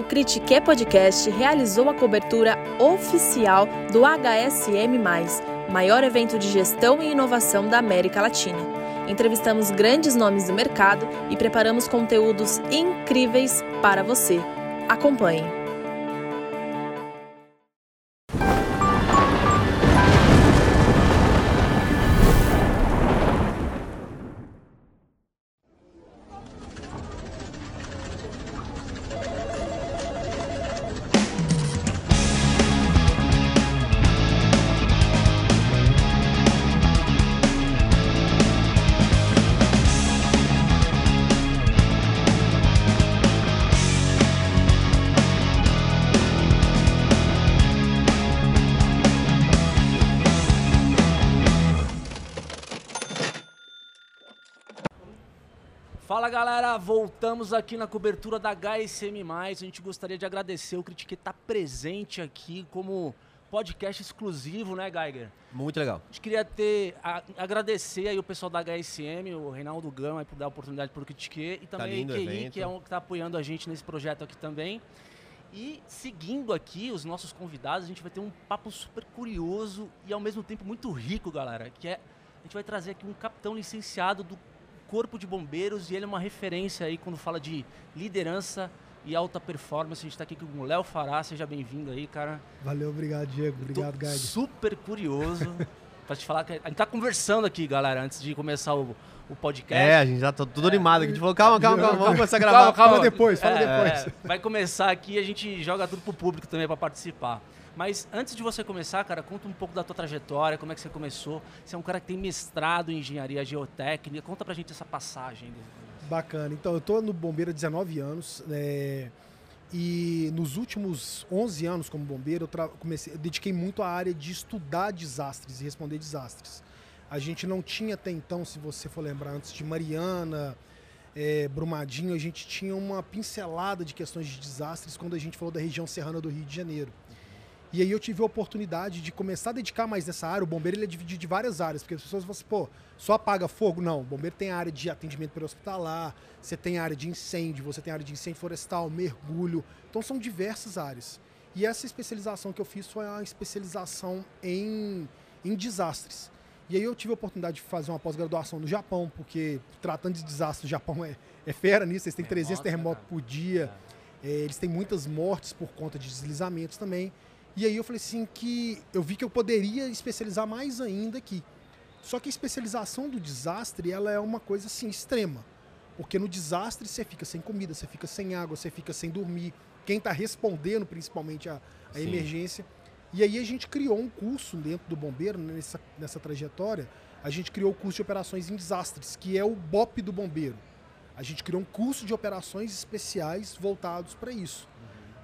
o Critique Podcast realizou a cobertura oficial do HSM, maior evento de gestão e inovação da América Latina. Entrevistamos grandes nomes do mercado e preparamos conteúdos incríveis para você. Acompanhe! Voltamos aqui na cobertura da HSM+. A gente gostaria de agradecer o Critique estar tá presente aqui como podcast exclusivo, né, Geiger? Muito legal. A gente queria ter, a, agradecer aí o pessoal da HSM, o Reinaldo Gama, por dar a oportunidade para o Critique e tá também tá a EQI, que é um está apoiando a gente nesse projeto aqui também. E seguindo aqui os nossos convidados, a gente vai ter um papo super curioso e ao mesmo tempo muito rico, galera, que é a gente vai trazer aqui um capitão licenciado do Corpo de Bombeiros e ele é uma referência aí quando fala de liderança e alta performance. A gente está aqui com o Léo Fará, seja bem-vindo aí, cara. Valeu, obrigado, Diego. Obrigado, Gaide. Super curioso para te falar que a gente tá conversando aqui, galera, antes de começar o, o podcast. É, a gente já tá tudo é. animado. A gente falou, calma, calma, calma, vamos começar a gravar. Calma, calma. Fala depois, fala é, depois. É, vai começar aqui e a gente joga tudo pro público também para participar. Mas antes de você começar, cara, conta um pouco da tua trajetória, como é que você começou. Você é um cara que tem mestrado em engenharia geotécnica. Conta pra gente essa passagem. Bacana. Então, eu tô no bombeiro há 19 anos. Né? E nos últimos 11 anos como bombeiro, eu, comecei, eu dediquei muito à área de estudar desastres e responder desastres. A gente não tinha até então, se você for lembrar, antes de Mariana, é, Brumadinho, a gente tinha uma pincelada de questões de desastres quando a gente falou da região serrana do Rio de Janeiro. E aí eu tive a oportunidade de começar a dedicar mais nessa área. O bombeiro ele é dividido de várias áreas, porque as pessoas falam assim, pô, só apaga fogo? Não, o bombeiro tem área de atendimento pré-hospitalar, você tem área de incêndio, você tem área de incêndio florestal, mergulho. Então são diversas áreas. E essa especialização que eu fiz foi uma especialização em, em desastres. E aí eu tive a oportunidade de fazer uma pós-graduação no Japão, porque tratando de desastres, o Japão é, é fera nisso, eles têm 300 terremotos por dia, é. É, eles têm muitas mortes por conta de deslizamentos também. E aí eu falei assim que eu vi que eu poderia especializar mais ainda aqui. Só que a especialização do desastre, ela é uma coisa assim extrema. Porque no desastre você fica sem comida, você fica sem água, você fica sem dormir. Quem está respondendo principalmente a, a emergência. E aí a gente criou um curso dentro do bombeiro, nessa, nessa trajetória, a gente criou o curso de operações em desastres, que é o BOP do bombeiro. A gente criou um curso de operações especiais voltados para isso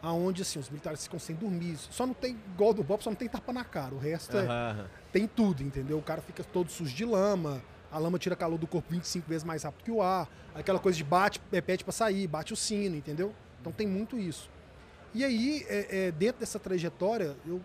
aonde assim, os militares ficam sem dormir. Só não tem, igual do Bob, só não tem tapa na cara. O resto é, tem tudo, entendeu? O cara fica todo sujo de lama, a lama tira calor do corpo 25 vezes mais rápido que o ar. Aquela coisa de bate, repete para sair, bate o sino, entendeu? Então tem muito isso. E aí, é, é, dentro dessa trajetória, eu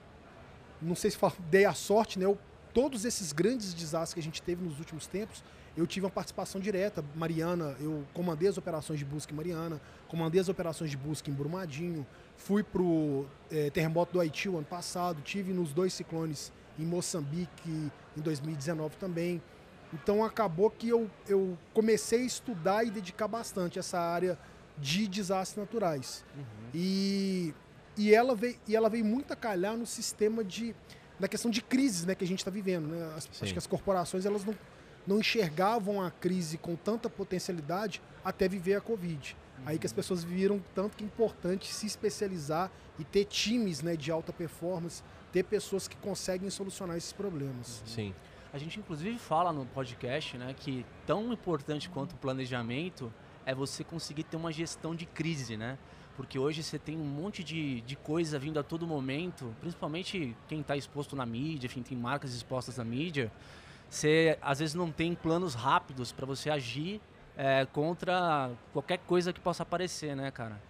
não sei se dei a sorte, né? Eu, todos esses grandes desastres que a gente teve nos últimos tempos, eu tive uma participação direta. Mariana, eu comandei as operações de busca em Mariana, comandei as operações de busca em Brumadinho, fui para o é, terremoto do Haiti o ano passado, tive nos dois ciclones em Moçambique em 2019 também. Então acabou que eu, eu comecei a estudar e dedicar bastante essa área de desastres naturais. Uhum. E, e, ela veio, e ela veio muito a calhar no sistema de. na questão de crises né, que a gente está vivendo. Né? As, acho que as corporações elas não, não enxergavam a crise com tanta potencialidade até viver a Covid. Aí que as pessoas viram tanto que é importante se especializar e ter times né, de alta performance, ter pessoas que conseguem solucionar esses problemas. Sim. A gente inclusive fala no podcast né, que tão importante quanto o planejamento é você conseguir ter uma gestão de crise, né? Porque hoje você tem um monte de, de coisa vindo a todo momento, principalmente quem está exposto na mídia, enfim, tem marcas expostas na mídia. Você às vezes não tem planos rápidos para você agir é, contra qualquer coisa que possa aparecer, né, cara?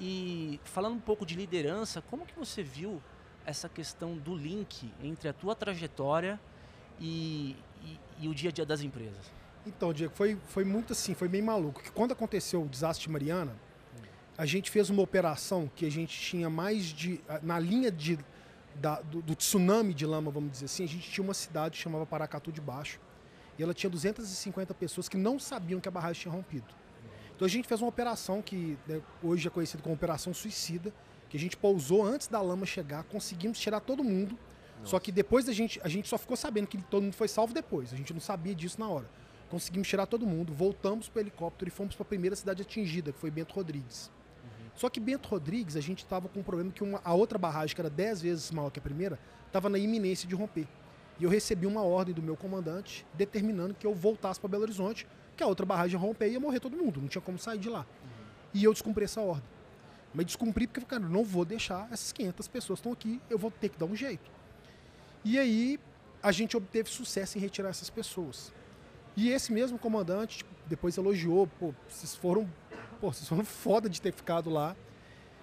E falando um pouco de liderança, como que você viu essa questão do link entre a tua trajetória e, e, e o dia a dia das empresas? Então, Diego, foi, foi muito assim, foi bem maluco. Que quando aconteceu o desastre de Mariana, a gente fez uma operação que a gente tinha mais de. Na linha de, da, do, do, tsunami de lama, vamos dizer assim, a gente tinha uma cidade que chamava Paracatu de Baixo. E ela tinha 250 pessoas que não sabiam que a barragem tinha rompido. Então a gente fez uma operação que né, hoje é conhecida como Operação Suicida, que a gente pousou antes da lama chegar, conseguimos tirar todo mundo. Nossa. Só que depois da gente, a gente só ficou sabendo que todo mundo foi salvo depois. A gente não sabia disso na hora. Conseguimos tirar todo mundo, voltamos para o helicóptero e fomos para a primeira cidade atingida, que foi Bento Rodrigues. Só que Bento Rodrigues, a gente estava com um problema que uma, a outra barragem, que era 10 vezes maior que a primeira, estava na iminência de romper. E eu recebi uma ordem do meu comandante determinando que eu voltasse para Belo Horizonte, que a outra barragem romper e ia morrer todo mundo, não tinha como sair de lá. Uhum. E eu descumpri essa ordem. Mas descumpri porque, cara, não vou deixar essas 500 pessoas estão aqui, eu vou ter que dar um jeito. E aí a gente obteve sucesso em retirar essas pessoas. E esse mesmo comandante tipo, depois elogiou, pô, vocês foram pô, vocês foram foda de ter ficado lá.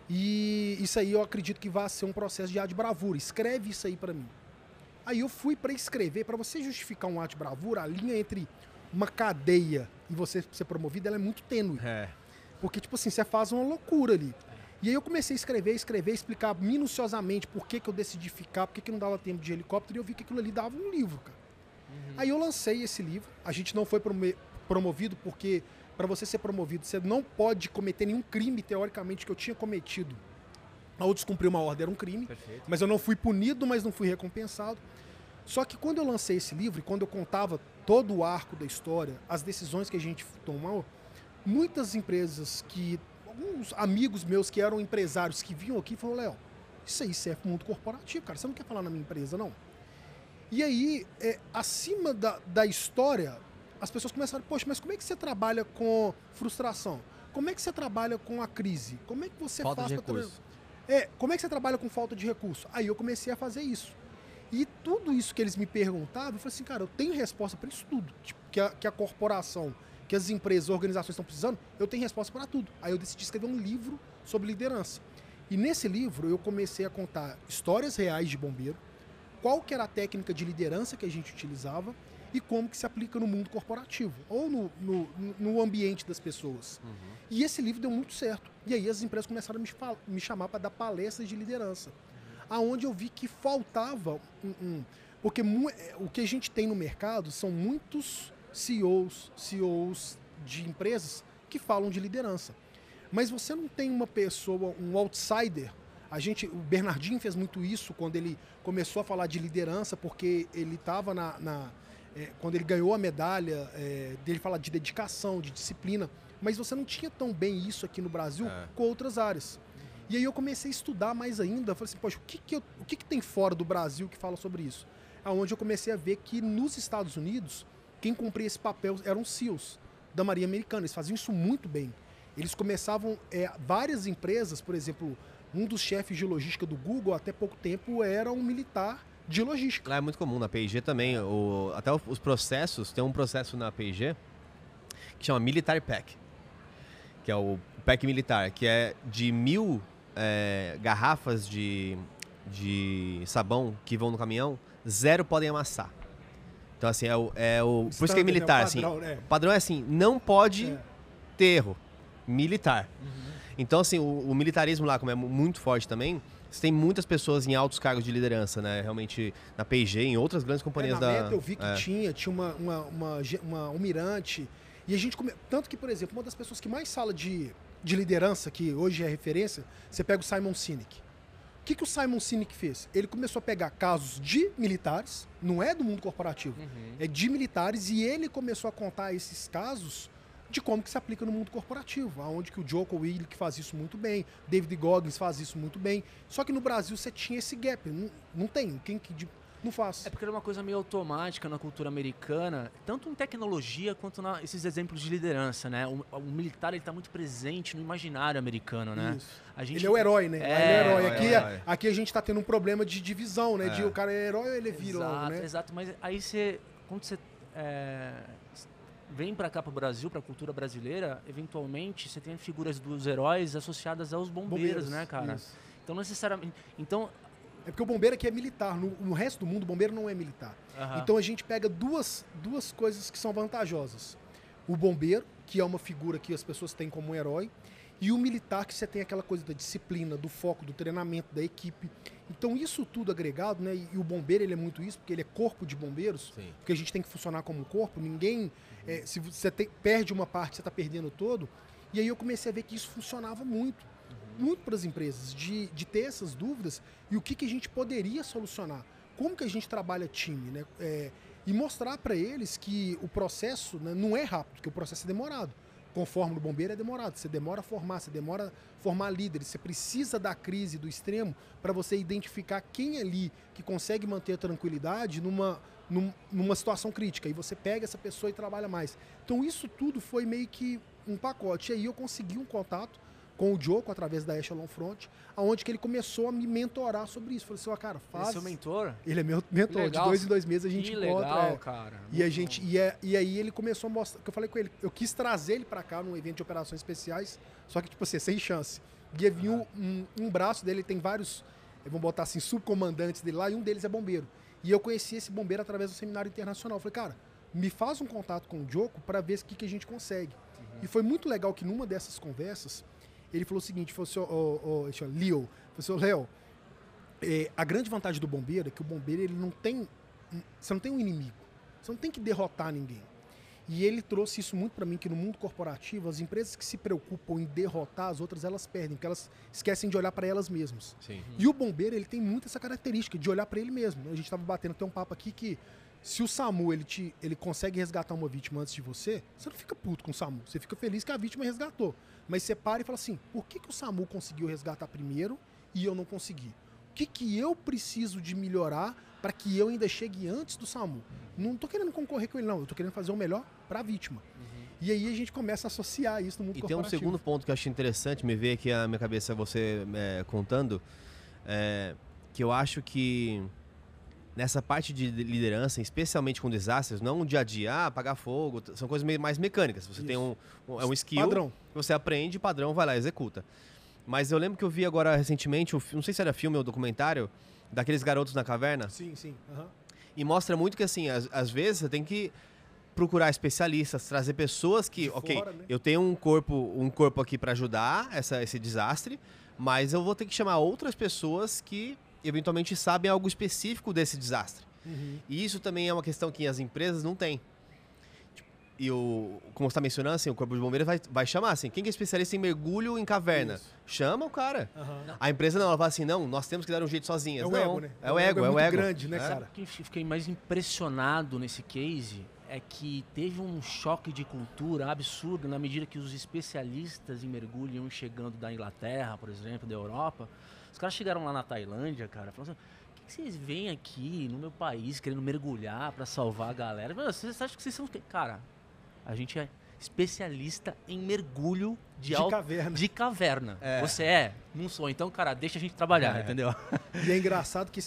E isso aí eu acredito que vai ser um processo de ato de bravura. Escreve isso aí para mim. Aí eu fui para escrever, para você justificar um ato de bravura, a linha entre uma cadeia e você ser promovido, ela é muito tênue. É. Porque, tipo assim, você faz uma loucura ali. E aí eu comecei a escrever, escrever, explicar minuciosamente por que, que eu decidi ficar, por que, que não dava tempo de helicóptero, e eu vi que aquilo ali dava um livro, cara. Uhum. Aí eu lancei esse livro. A gente não foi promovido porque para você ser promovido, você não pode cometer nenhum crime, teoricamente, que eu tinha cometido. Ao descumprir uma ordem era um crime, Perfeito. mas eu não fui punido, mas não fui recompensado. Só que quando eu lancei esse livro, e quando eu contava todo o arco da história, as decisões que a gente tomou, muitas empresas que. Alguns amigos meus que eram empresários que vinham aqui falaram, Léo, isso aí serve para mundo corporativo, cara. Você não quer falar na minha empresa, não? E aí, é, acima da, da história, as pessoas começaram, poxa, mas como é que você trabalha com frustração? Como é que você trabalha com a crise? Como é que você falta faz de recurso. É, como é que você trabalha com falta de recurso? Aí eu comecei a fazer isso. E tudo isso que eles me perguntavam, eu falei assim, cara, eu tenho resposta para isso tudo. Tipo, que, a, que a corporação, que as empresas, organizações estão precisando, eu tenho resposta para tudo. Aí eu decidi escrever um livro sobre liderança. E nesse livro eu comecei a contar histórias reais de bombeiro, qual que era a técnica de liderança que a gente utilizava e como que se aplica no mundo corporativo ou no, no, no ambiente das pessoas. Uhum. E esse livro deu muito certo. E aí as empresas começaram a me, me chamar para dar palestras de liderança. Aonde eu vi que faltava um, um porque o que a gente tem no mercado são muitos CEOs, CEOs de empresas que falam de liderança. Mas você não tem uma pessoa, um outsider. A gente, o Bernardinho fez muito isso quando ele começou a falar de liderança, porque ele estava na, na é, quando ele ganhou a medalha, é, dele falar de dedicação, de disciplina, mas você não tinha tão bem isso aqui no Brasil é. com outras áreas. E aí eu comecei a estudar mais ainda, falei assim, poxa, o que, que, eu, o que, que tem fora do Brasil que fala sobre isso? Aonde eu comecei a ver que nos Estados Unidos, quem cumpria esse papel eram os SEALs da Marinha Americana, eles faziam isso muito bem. Eles começavam, é, várias empresas, por exemplo, um dos chefes de logística do Google, até pouco tempo, era um militar de logística. Lá é muito comum, na P&G também, o, até os processos, tem um processo na P&G que chama Military Pack, que é o pack militar, que é de mil é, garrafas de, de sabão que vão no caminhão, zero podem amassar. Então, assim, é o. É o por isso que é militar, é assim. padrão, assim. Né? O padrão é assim, não pode é. ter erro. Militar. Uhum. Então, assim, o, o, militarismo lá, como é muito forte também, você tem muitas pessoas em altos cargos de liderança, né? Realmente na P&G, em outras grandes companhias é, na da. Meta eu vi que é. tinha, tinha uma, uma, uma, uma almirante. E a gente come... Tanto que, por exemplo, uma das pessoas que mais fala de, de liderança, que hoje é referência, você pega o Simon Sinek. O que, que o Simon Sinek fez? Ele começou a pegar casos de militares, não é do mundo corporativo, uhum. é de militares, e ele começou a contar esses casos de como que se aplica no mundo corporativo, aonde que o Joko Willick faz isso muito bem, David Goggins faz isso muito bem. Só que no Brasil você tinha esse gap, não, não tem, quem que não faz. É porque era uma coisa meio automática na cultura americana, tanto em tecnologia quanto nesses exemplos de liderança, né? O, o militar ele está muito presente no imaginário americano, né? Gente... Ele é o herói, né? É, ele é o herói. Aqui, é, aqui a gente está tendo um problema de divisão, né? É. De o cara é herói ou ele é vilão, exato, né? Exato, mas aí você, quando você é, vem para cá para o Brasil, para a cultura brasileira, eventualmente você tem figuras dos heróis associadas aos bombeiros, bombeiros né, cara? Isso. Então necessariamente, então é porque o bombeiro aqui é militar, no, no resto do mundo o bombeiro não é militar. Uhum. Então a gente pega duas, duas coisas que são vantajosas. O bombeiro, que é uma figura que as pessoas têm como um herói, E o militar que você tem aquela coisa da disciplina, do foco, do treinamento, da equipe. Então isso tudo agregado, né? E o bombeiro ele é muito isso, porque ele é corpo de bombeiros, Sim. porque a gente tem que funcionar como um corpo. Ninguém, é, se você tem- perde uma parte, você está perdendo todo. E aí eu comecei a ver que isso funcionava muito, muito para as empresas, de, de ter essas dúvidas e o que, que a gente poderia solucionar. Como que a gente trabalha time, né? É, e mostrar para eles que o processo né, não é rápido, que o processo é demorado. Conforme o bombeiro é demorado, você demora a formar, você demora a formar líderes, você precisa da crise, do extremo, para você identificar quem ali que consegue manter a tranquilidade numa, num- numa situação crítica. E você pega essa pessoa e trabalha mais. Então isso tudo foi meio que um pacote. E aí eu consegui um contato com o Joko através da Echelon Front, aonde que ele começou a me mentorar sobre isso. Falei assim, ó, cara, Esse faz. é seu mentor? Ele é meu mentor. De legal. dois em dois meses a gente que encontra. legal, é. cara. E a gente e, é- e aí ele começou a mostrar, que eu falei com ele, eu quis trazer ele pra cá num evento de operações especiais, só que tipo assim, sem chance. Ia vir um, um, um braço dele, ele tem vários, eh, vamos botar assim, subcomandantes dele lá, e um deles é bombeiro. E eu conheci esse bombeiro através do seminário internacional. Eu falei, cara, me faz um contato com o Joko para ver o que, que a gente consegue. E foi muito legal que numa dessas conversas, ele falou o seguinte, falou assim, deixa eu- Leo, falou assim, Léo, é, a grande vantagem do bombeiro é que o bombeiro ele não tem. Você não tem um inimigo. Você não tem que derrotar ninguém. E ele trouxe isso muito para mim, que no mundo corporativo, as empresas que se preocupam em derrotar as outras, elas perdem, porque elas esquecem de olhar para elas mesmas. Sim. E o bombeiro, ele tem muito essa característica de olhar para ele mesmo. A gente estava batendo até um papo aqui que se o SAMU ele, te, ele consegue resgatar uma vítima antes de você, você não fica puto com o SAMU. Você fica feliz que a vítima resgatou. Mas você para e fala assim: por que, que o SAMU conseguiu resgatar primeiro e eu não consegui? O que, que eu preciso de melhorar para que eu ainda chegue antes do SAMU? Não tô querendo concorrer com ele, não. Eu tô querendo fazer o melhor para a vítima. E aí a gente começa a associar isso no mundo E tem um segundo ponto que eu acho interessante, me veio aqui na minha cabeça você é, contando, é, que eu acho que nessa parte de liderança, especialmente com desastres, não um dia a dia, ah, apagar fogo, são coisas meio mais mecânicas. Você tem um, um- é um skill, Padrão. você aprende, padrão, vai lá, executa. Mas eu lembro que eu vi agora recentemente, um não sei se era filme ou documentário, daqueles garotos na caverna, Sim, sim. aham. e mostra muito que, assim, às, às vezes você tem que procurar especialistas, trazer pessoas que, ok, né? eu tenho um corpo, um corpo aqui para ajudar essa, esse desastre, mas eu vou ter que chamar outras pessoas que eventualmente sabem algo específico desse desastre. Uhum. E isso também é uma questão que as empresas não têm. Tipo, E o, como você está mencionando, assim, o corpo de bombeiros vai, vai chamar assim, quem que é especialista em mergulho em caverna? Isso. Chama o cara. Aham. A empresa não, ela fala assim, não, nós temos que dar um jeito sozinhas. É o não, ego, né? É o ego, é o muito ego. grande, né, É. cara? O que eu fiquei mais impressionado nesse case é que teve um choque de cultura absurdo na medida que os especialistas em mergulho iam chegando da Inglaterra, por exemplo, da Europa. Os caras chegaram lá na Tailândia, cara, falaram assim, o que que vocês vêm aqui no meu país querendo mergulhar pra salvar a galera? Meu, vocês acham que vocês são... o quê?" Cara, a gente é especialista em mergulho de, De caverna. De caverna. É. Você é? Não sou. Então, cara, deixa a gente trabalhar, É. entendeu? E é engraçado que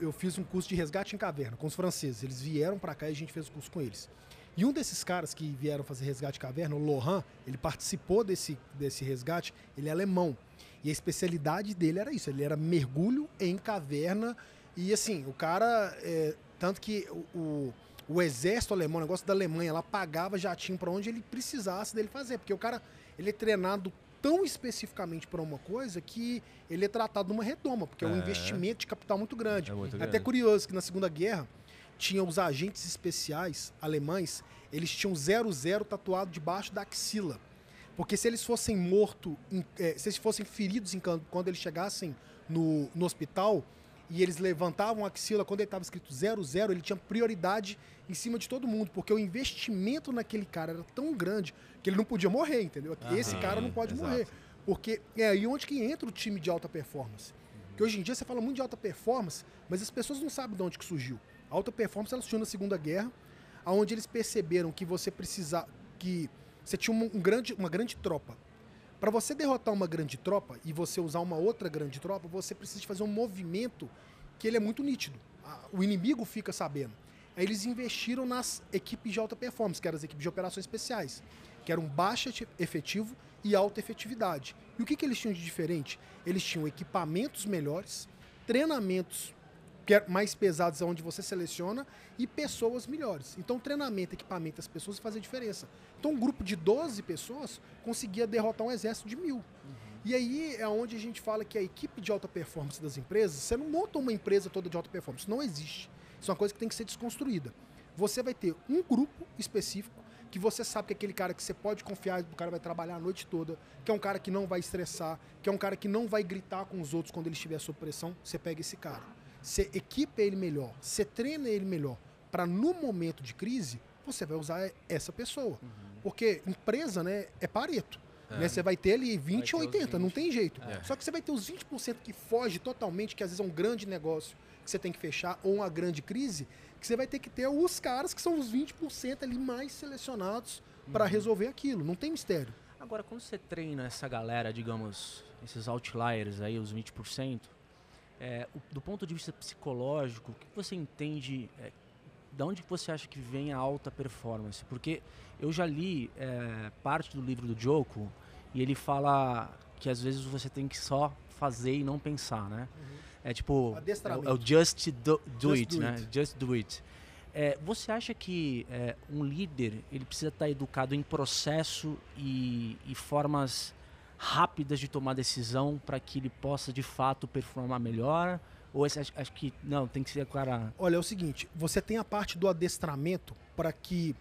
eu, fiz um curso de resgate em caverna com os franceses. Eles vieram pra cá e a gente fez o curso com eles. E um desses caras que vieram fazer resgate em caverna, o Lohan, ele participou desse, desse resgate, ele é alemão. E a especialidade dele era isso, ele era mergulho em caverna. E assim, o cara. é, tanto que o, o, o exército alemão, o negócio da Alemanha, lá pagava jatinho pra onde ele precisasse dele fazer. Porque o cara, ele é treinado tão especificamente para uma coisa que ele é tratado numa redoma, porque é, um É. investimento de capital muito grande. É muito Até grande. curioso que na Segunda Guerra tinha os agentes especiais alemães, eles tinham 00 tatuado debaixo da axila. Porque se eles fossem mortos, se eles fossem feridos em can- quando eles chegassem no, no hospital e eles levantavam a axila, quando ele estava escrito 00, ele tinha prioridade em cima de todo mundo, porque o investimento naquele cara era tão grande que ele não podia morrer, entendeu? Esse cara não pode exato. morrer. Porque é aí onde que entra o time de alta performance. Que hoje em dia você fala muito de alta performance, mas as pessoas não sabem de onde que surgiu. A alta performance ela surgiu na Segunda Guerra, aonde eles perceberam que você precisava que você tinha um, um grande, uma grande tropa. Para você derrotar uma grande tropa e você usar uma outra grande tropa, você precisa fazer um movimento que ele é muito nítido. O inimigo fica sabendo. Aí eles investiram nas equipes de alta performance, que eram as equipes de operações especiais, que eram baixa eti- efetivo e alta efetividade. E o que, que eles tinham de diferente? Eles tinham equipamentos melhores, treinamentos é mais pesados, onde você seleciona, e pessoas melhores. Então, treinamento, equipamento, as pessoas fazem diferença. Então, um grupo de 12 pessoas conseguia derrotar um exército de mil. Uhum. E aí é onde a gente fala que a equipe de alta performance das empresas, você não monta uma empresa toda de alta performance, não existe. Isso é uma coisa que tem que ser desconstruída. Você vai ter um grupo específico que você sabe que é aquele cara que você pode confiar, o cara vai trabalhar a noite toda, que é um cara que não vai estressar, que é um cara que não vai gritar com os outros quando ele estiver sob pressão, você pega esse cara. Você equipa ele melhor, você treina ele melhor, para no momento de crise, você vai usar essa pessoa. Uhum. Porque empresa, né, é pareto. É. Né? Você vai ter ali 20 ou 80, 20. não tem jeito. É. Só que você vai ter os 20% que foge totalmente, que às vezes é um grande negócio que você tem que fechar, ou uma grande crise, que você vai ter que ter os caras que são os 20% ali mais selecionados uhum. para resolver aquilo. Não tem mistério. Agora, quando você treina essa galera, digamos, esses outliers aí, os 20%, é, o, do ponto de vista psicológico, o que você entende, é, da onde você acha que vem a alta performance? Porque eu já li é, parte do livro do Joko e ele fala que às vezes você tem que só fazer e não pensar, né? Uhum. É tipo, é, é, o just do, do just it, do né? It. Just do it. É, você acha que é, um líder ele precisa estar educado em processo e, e formas rápidas de tomar decisão para que ele possa de fato performar melhor? Ou esse, acho, acho, que não, tem que ser cara. Olha, é o seguinte: você tem a parte do adestramento para que.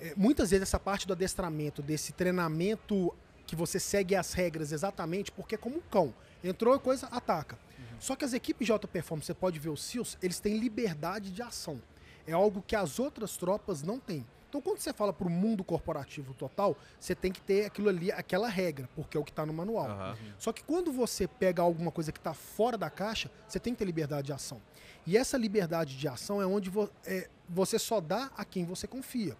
É, muitas vezes essa parte do adestramento, desse treinamento que você segue as regras exatamente, porque é como um cão. Entrou coisa, ataca. Uhum. Só que as equipes de alta performance, você pode ver os SEALs, eles têm liberdade de ação. É algo que as outras tropas não têm. Então, quando você fala para o mundo corporativo total, você tem que ter aquilo ali, aquela regra, porque é o que está no manual. Uhum. Só que quando você pega alguma coisa que está fora da caixa, você tem que ter liberdade de ação. E essa liberdade de ação é onde vo é, você só dá a quem você confia.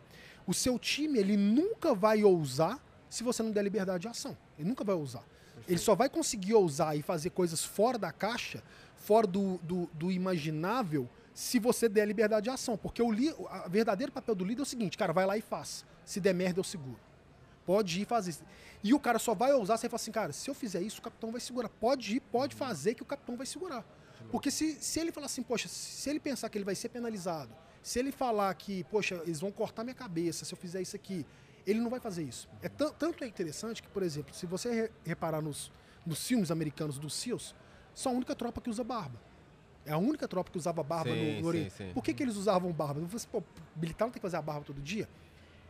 O seu time, ele nunca vai ousar se você não der liberdade de ação. Ele nunca vai ousar. Ele só vai conseguir ousar e fazer coisas fora da caixa, fora do, do, do imaginável, se você der liberdade de ação. Porque o, li, o verdadeiro papel do líder é o seguinte, cara, vai lá e faz. Se der merda, eu seguro. Pode ir fazer. E o cara só vai ousar se ele falar assim, cara, se eu fizer isso, o capitão vai segurar. Pode ir, pode fazer que o capitão vai segurar. Porque se, se ele falar assim, poxa, se ele pensar que ele vai ser penalizado, se ele falar que, poxa, eles vão cortar minha cabeça se eu fizer isso aqui, ele não vai fazer isso. É tanto é interessante que, por exemplo, se você re reparar nos, nos filmes americanos dos SEALs, são a única tropa que usa barba. É a única tropa que usava barba sim, no, no Oriente. Sim, sim. Por que, que eles usavam barba? Você, pô, militar não tem que fazer a barba todo dia?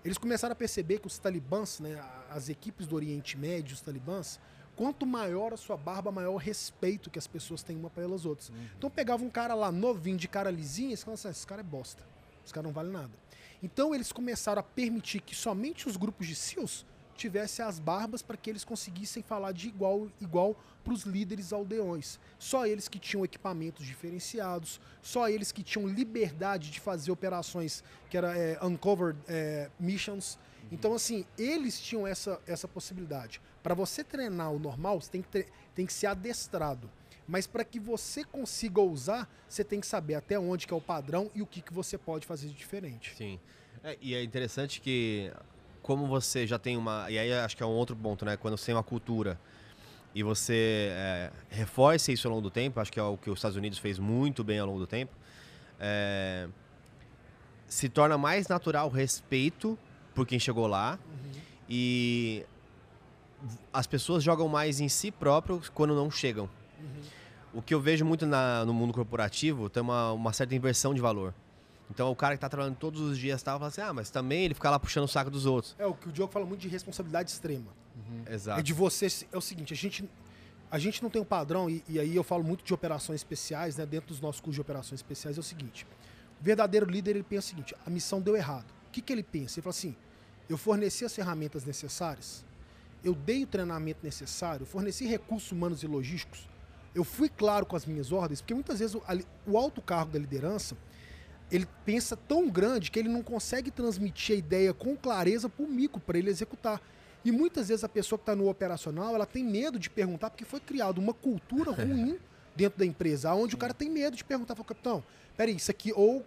Eles começaram a perceber que os talibãs, né, as equipes do Oriente Médio, os talibãs, quanto maior a sua barba, maior o respeito que as pessoas têm uma pelas outras. Uhum. Então pegava um cara lá novinho, de cara lisinha, e falavam assim, ah, esse cara é bosta. Esse cara não vale nada. Então eles começaram a permitir que somente os grupos de SEALs tivesse as barbas para que eles conseguissem falar de igual igual para os líderes aldeões. Só eles que tinham equipamentos diferenciados, só eles que tinham liberdade de fazer operações que era é, uncovered é, missions. Uhum. Então, assim, eles tinham essa, essa possibilidade. Para você treinar o normal, você tem que, tem que ser adestrado. Mas para que você consiga usar, você tem que saber até onde que é o padrão e o que, que você pode fazer de diferente. Sim. É, e é interessante que como você já tem uma. E aí acho que é um outro ponto, né? Quando você tem uma cultura e você é, reforça isso ao longo do tempo, acho que é o que os Estados Unidos fez muito bem ao longo do tempo, é, se torna mais natural o respeito por quem chegou lá uhum. e as pessoas jogam mais em si próprio quando não chegam. Uhum. O que eu vejo muito na, no mundo corporativo tem uma, uma certa inversão de valor. Então o cara que tá trabalhando todos os dias tal, fala assim, ah, mas também ele fica lá puxando o saco dos outros. É, o que o Diogo fala muito de responsabilidade extrema. Uhum. Exato. É de você. É o seguinte, a gente. A gente não tem um padrão, e, e aí eu falo muito de operações especiais, né? Dentro dos nossos cursos de operações especiais, é o seguinte. O verdadeiro líder, ele pensa o seguinte, a missão deu errado. O que, que ele pensa? Ele fala assim, eu forneci as ferramentas necessárias, eu dei o treinamento necessário, forneci recursos humanos e logísticos, eu fui claro com as minhas ordens, porque muitas vezes o, o alto cargo da liderança, ele pensa tão grande que ele não consegue transmitir a ideia com clareza para o mico, para ele executar. E muitas vezes a pessoa que está no operacional, ela tem medo de perguntar, porque foi criada uma cultura ruim dentro da empresa, onde o cara tem medo de perguntar para o capitão, peraí, isso aqui, ou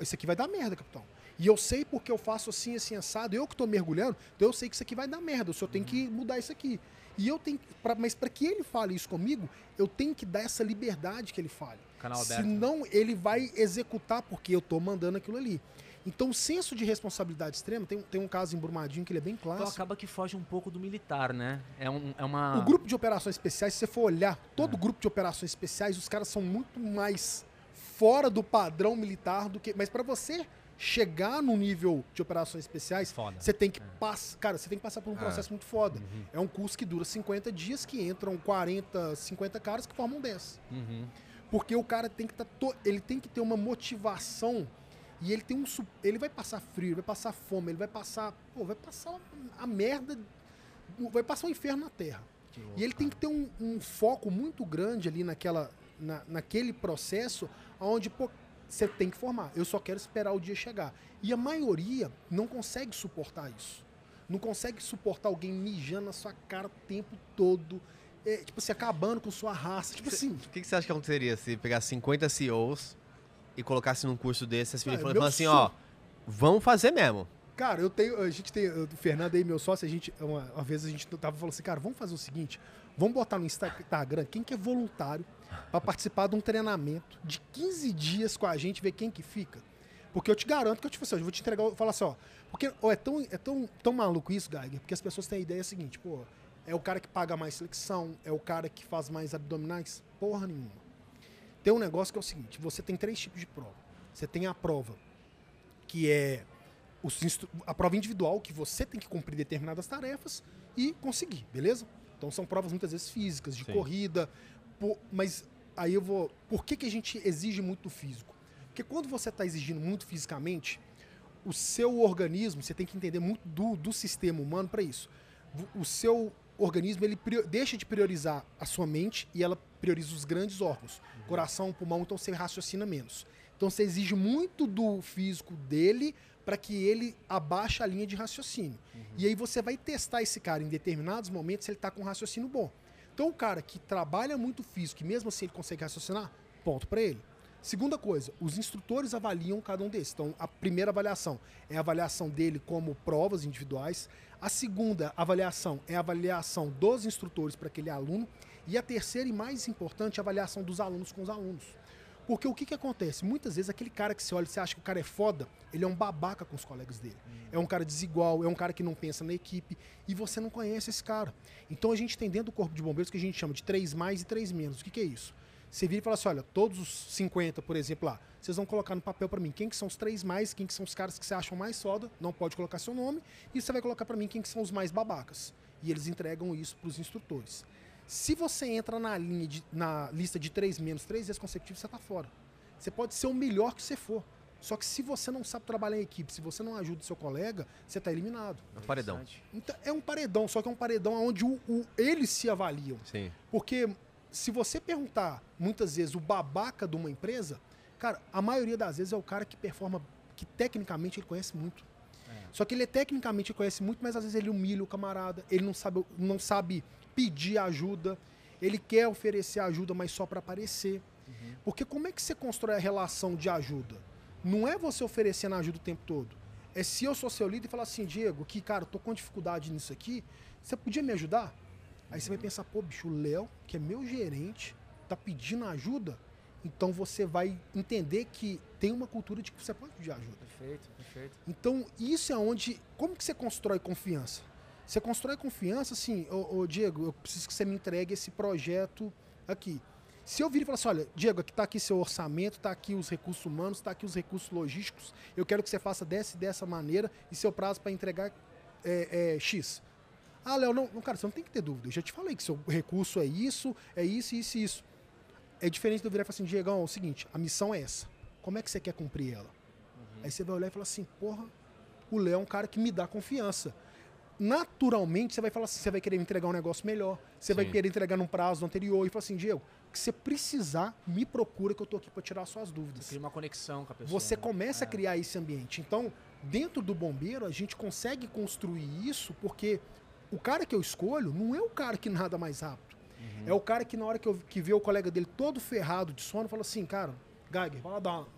isso aqui vai dar merda, capitão. E eu sei porque eu faço assim, assim, assado, eu que estou mergulhando, então eu sei que isso aqui vai dar merda, o senhor tem que mudar isso aqui. E eu tenho. Pra, mas para que ele fale isso comigo, eu tenho que dar essa liberdade que ele fale. Canal aberto. Senão ele vai executar porque eu tô mandando aquilo ali. Então, o senso de responsabilidade extrema, tem, tem um caso em Brumadinho que ele é bem Então clássico. acaba que foge um pouco do militar, né? É, um, é uma. O grupo de operações especiais, se você for olhar, todo grupo de operações especiais, os caras são muito mais fora do padrão militar do que. Mas para você chegar no nível de operações especiais, Foda. você tem que passar. Cara, você tem que passar por um Ah. processo muito foda. É um curso que dura 50 dias, que entram 40, 50 caras que formam 10. Uhum. Porque o cara tem que tá to- ele tem que ter uma motivação e ele tem um ele vai passar frio, vai passar fome, ele vai passar, pô, vai passar a merda, vai passar o inferno na terra. Que E louco, ele tem que ter um, um foco muito grande ali naquela, na, naquele processo onde você tem que formar. Eu só quero esperar o dia chegar. E a maioria não consegue suportar isso. Não consegue suportar alguém mijando na sua cara o tempo todo. É, tipo assim, acabando com sua raça. Tipo assim, O que, que você acha que aconteceria se pegar 50 CEOs e colocasse num curso desse e meu falasse assim, ó, vamos fazer mesmo. Cara, eu tenho. A gente tem. O Fernando aí, meu sócio, a gente. Uma, uma vez a gente tava falando assim, cara, vamos fazer o seguinte: vamos botar no Instagram quem que é voluntário pra participar de um treinamento de 15 dias com a gente, ver quem que fica. Porque eu te garanto que eu, tipo assim, eu vou te entregar, eu falo assim, ó. Porque ó, é, tão, é tão, tão maluco isso, Geiger, porque as pessoas têm a ideia seguinte, pô, é o cara que paga mais flexão, é o cara que faz mais abdominais. Porra nenhuma. Tem um negócio que é o seguinte: você tem três tipos de prova. Você tem a prova que é a prova individual, que você tem que cumprir determinadas tarefas e conseguir, beleza? Então são provas muitas vezes físicas, de Sim. corrida. pô, mas aí eu vou. Por que, que a gente exige muito do físico? Porque quando você está exigindo muito fisicamente, o seu organismo, você tem que entender muito do, do sistema humano para isso. O seu organismo ele deixa de priorizar a sua mente e ela prioriza os grandes órgãos, coração, pulmão, então você raciocina menos. Então você exige muito do físico dele para que ele abaixe a linha de raciocínio. E aí você vai testar esse cara em determinados momentos se ele está com um raciocínio bom. Então o cara que trabalha muito físico e mesmo assim ele consegue raciocinar, ponto para ele. Segunda coisa, os instrutores avaliam cada um desses. Então, a primeira avaliação é a avaliação dele como provas individuais. A segunda avaliação é a avaliação dos instrutores para aquele aluno. E a terceira e mais importante é a avaliação dos alunos com os alunos. Porque o que, que acontece? Muitas vezes aquele cara que você olha e você acha que o cara é foda, ele é um babaca com os colegas dele. É um cara desigual, é um cara que não pensa na equipe e você não conhece esse cara. Então a gente tem dentro do Corpo de Bombeiros que a gente chama de 3 mais e 3 menos. O que, que é isso? Você vira e fala assim, olha, todos os 50, por exemplo, lá, vocês vão colocar no papel para mim quem que são os três mais, quem que são os caras que você acham mais foda, não pode colocar seu nome, e você vai colocar para mim quem que são os mais babacas. E eles entregam isso para os instrutores. Se você entra na linha de- na lista de três menos três vezes consecutivos, você tá fora. Você pode ser o melhor que você for. Só que se você não sabe trabalhar em equipe, se você não ajuda o seu colega, você tá eliminado. É um paredão. Então, é um paredão, só que é um paredão onde o- o- eles se avaliam. Sim. Porque se você perguntar muitas vezes o babaca de uma empresa, cara, a maioria das vezes é o cara que performa, que tecnicamente ele conhece muito. Só que ele é tecnicamente conhece muito, mas às vezes ele humilha o camarada, ele não sabe, não sabe pedir ajuda, ele quer oferecer ajuda, mas só para aparecer. Porque como é que você constrói a relação de ajuda? Não é você oferecendo ajuda o tempo todo. É se eu sou seu líder e falar assim, Diego, que cara, eu tô com dificuldade nisso aqui, você podia me ajudar? Aí você vai pensar, pô, bicho, o Léo, que é meu gerente, tá pedindo ajuda, então você vai entender que tem uma cultura de que você pode pedir ajuda. Perfeito, perfeito. Então, isso é onde. Como que você constrói confiança? Você constrói confiança assim, ô, ô, Diego, eu preciso que você me entregue esse projeto aqui. Se eu vir e falar assim, olha, Diego, aqui tá aqui seu orçamento, tá aqui os recursos humanos, tá aqui os recursos logísticos, eu quero que você faça dessa e dessa maneira, e seu prazo para entregar é, é X. Ah, Léo, não, não, cara, você não tem que ter dúvida. Eu já te falei que seu recurso é isso, é isso, isso e isso. É diferente de eu virar e falar assim, Diegão, é o seguinte, a missão é essa. Como é que você quer cumprir ela? Aí você vai olhar e falar assim, porra, o Léo é um cara que me dá confiança. Naturalmente, você vai falar assim, você vai querer me entregar um negócio melhor, você vai Sim. querer entregar num prazo anterior e falar assim, Diego, que você precisar, me procura que eu tô aqui para tirar suas dúvidas. Cria uma conexão com a pessoa. Você né? começa a É. criar esse ambiente. Então, dentro do bombeiro, a gente consegue construir isso porque o cara que eu escolho não é o cara que nada mais rápido. Uhum. É o cara que na hora que, eu, que vê o colega dele todo ferrado de sono, fala assim, cara, Geiger, vai lá dar uma...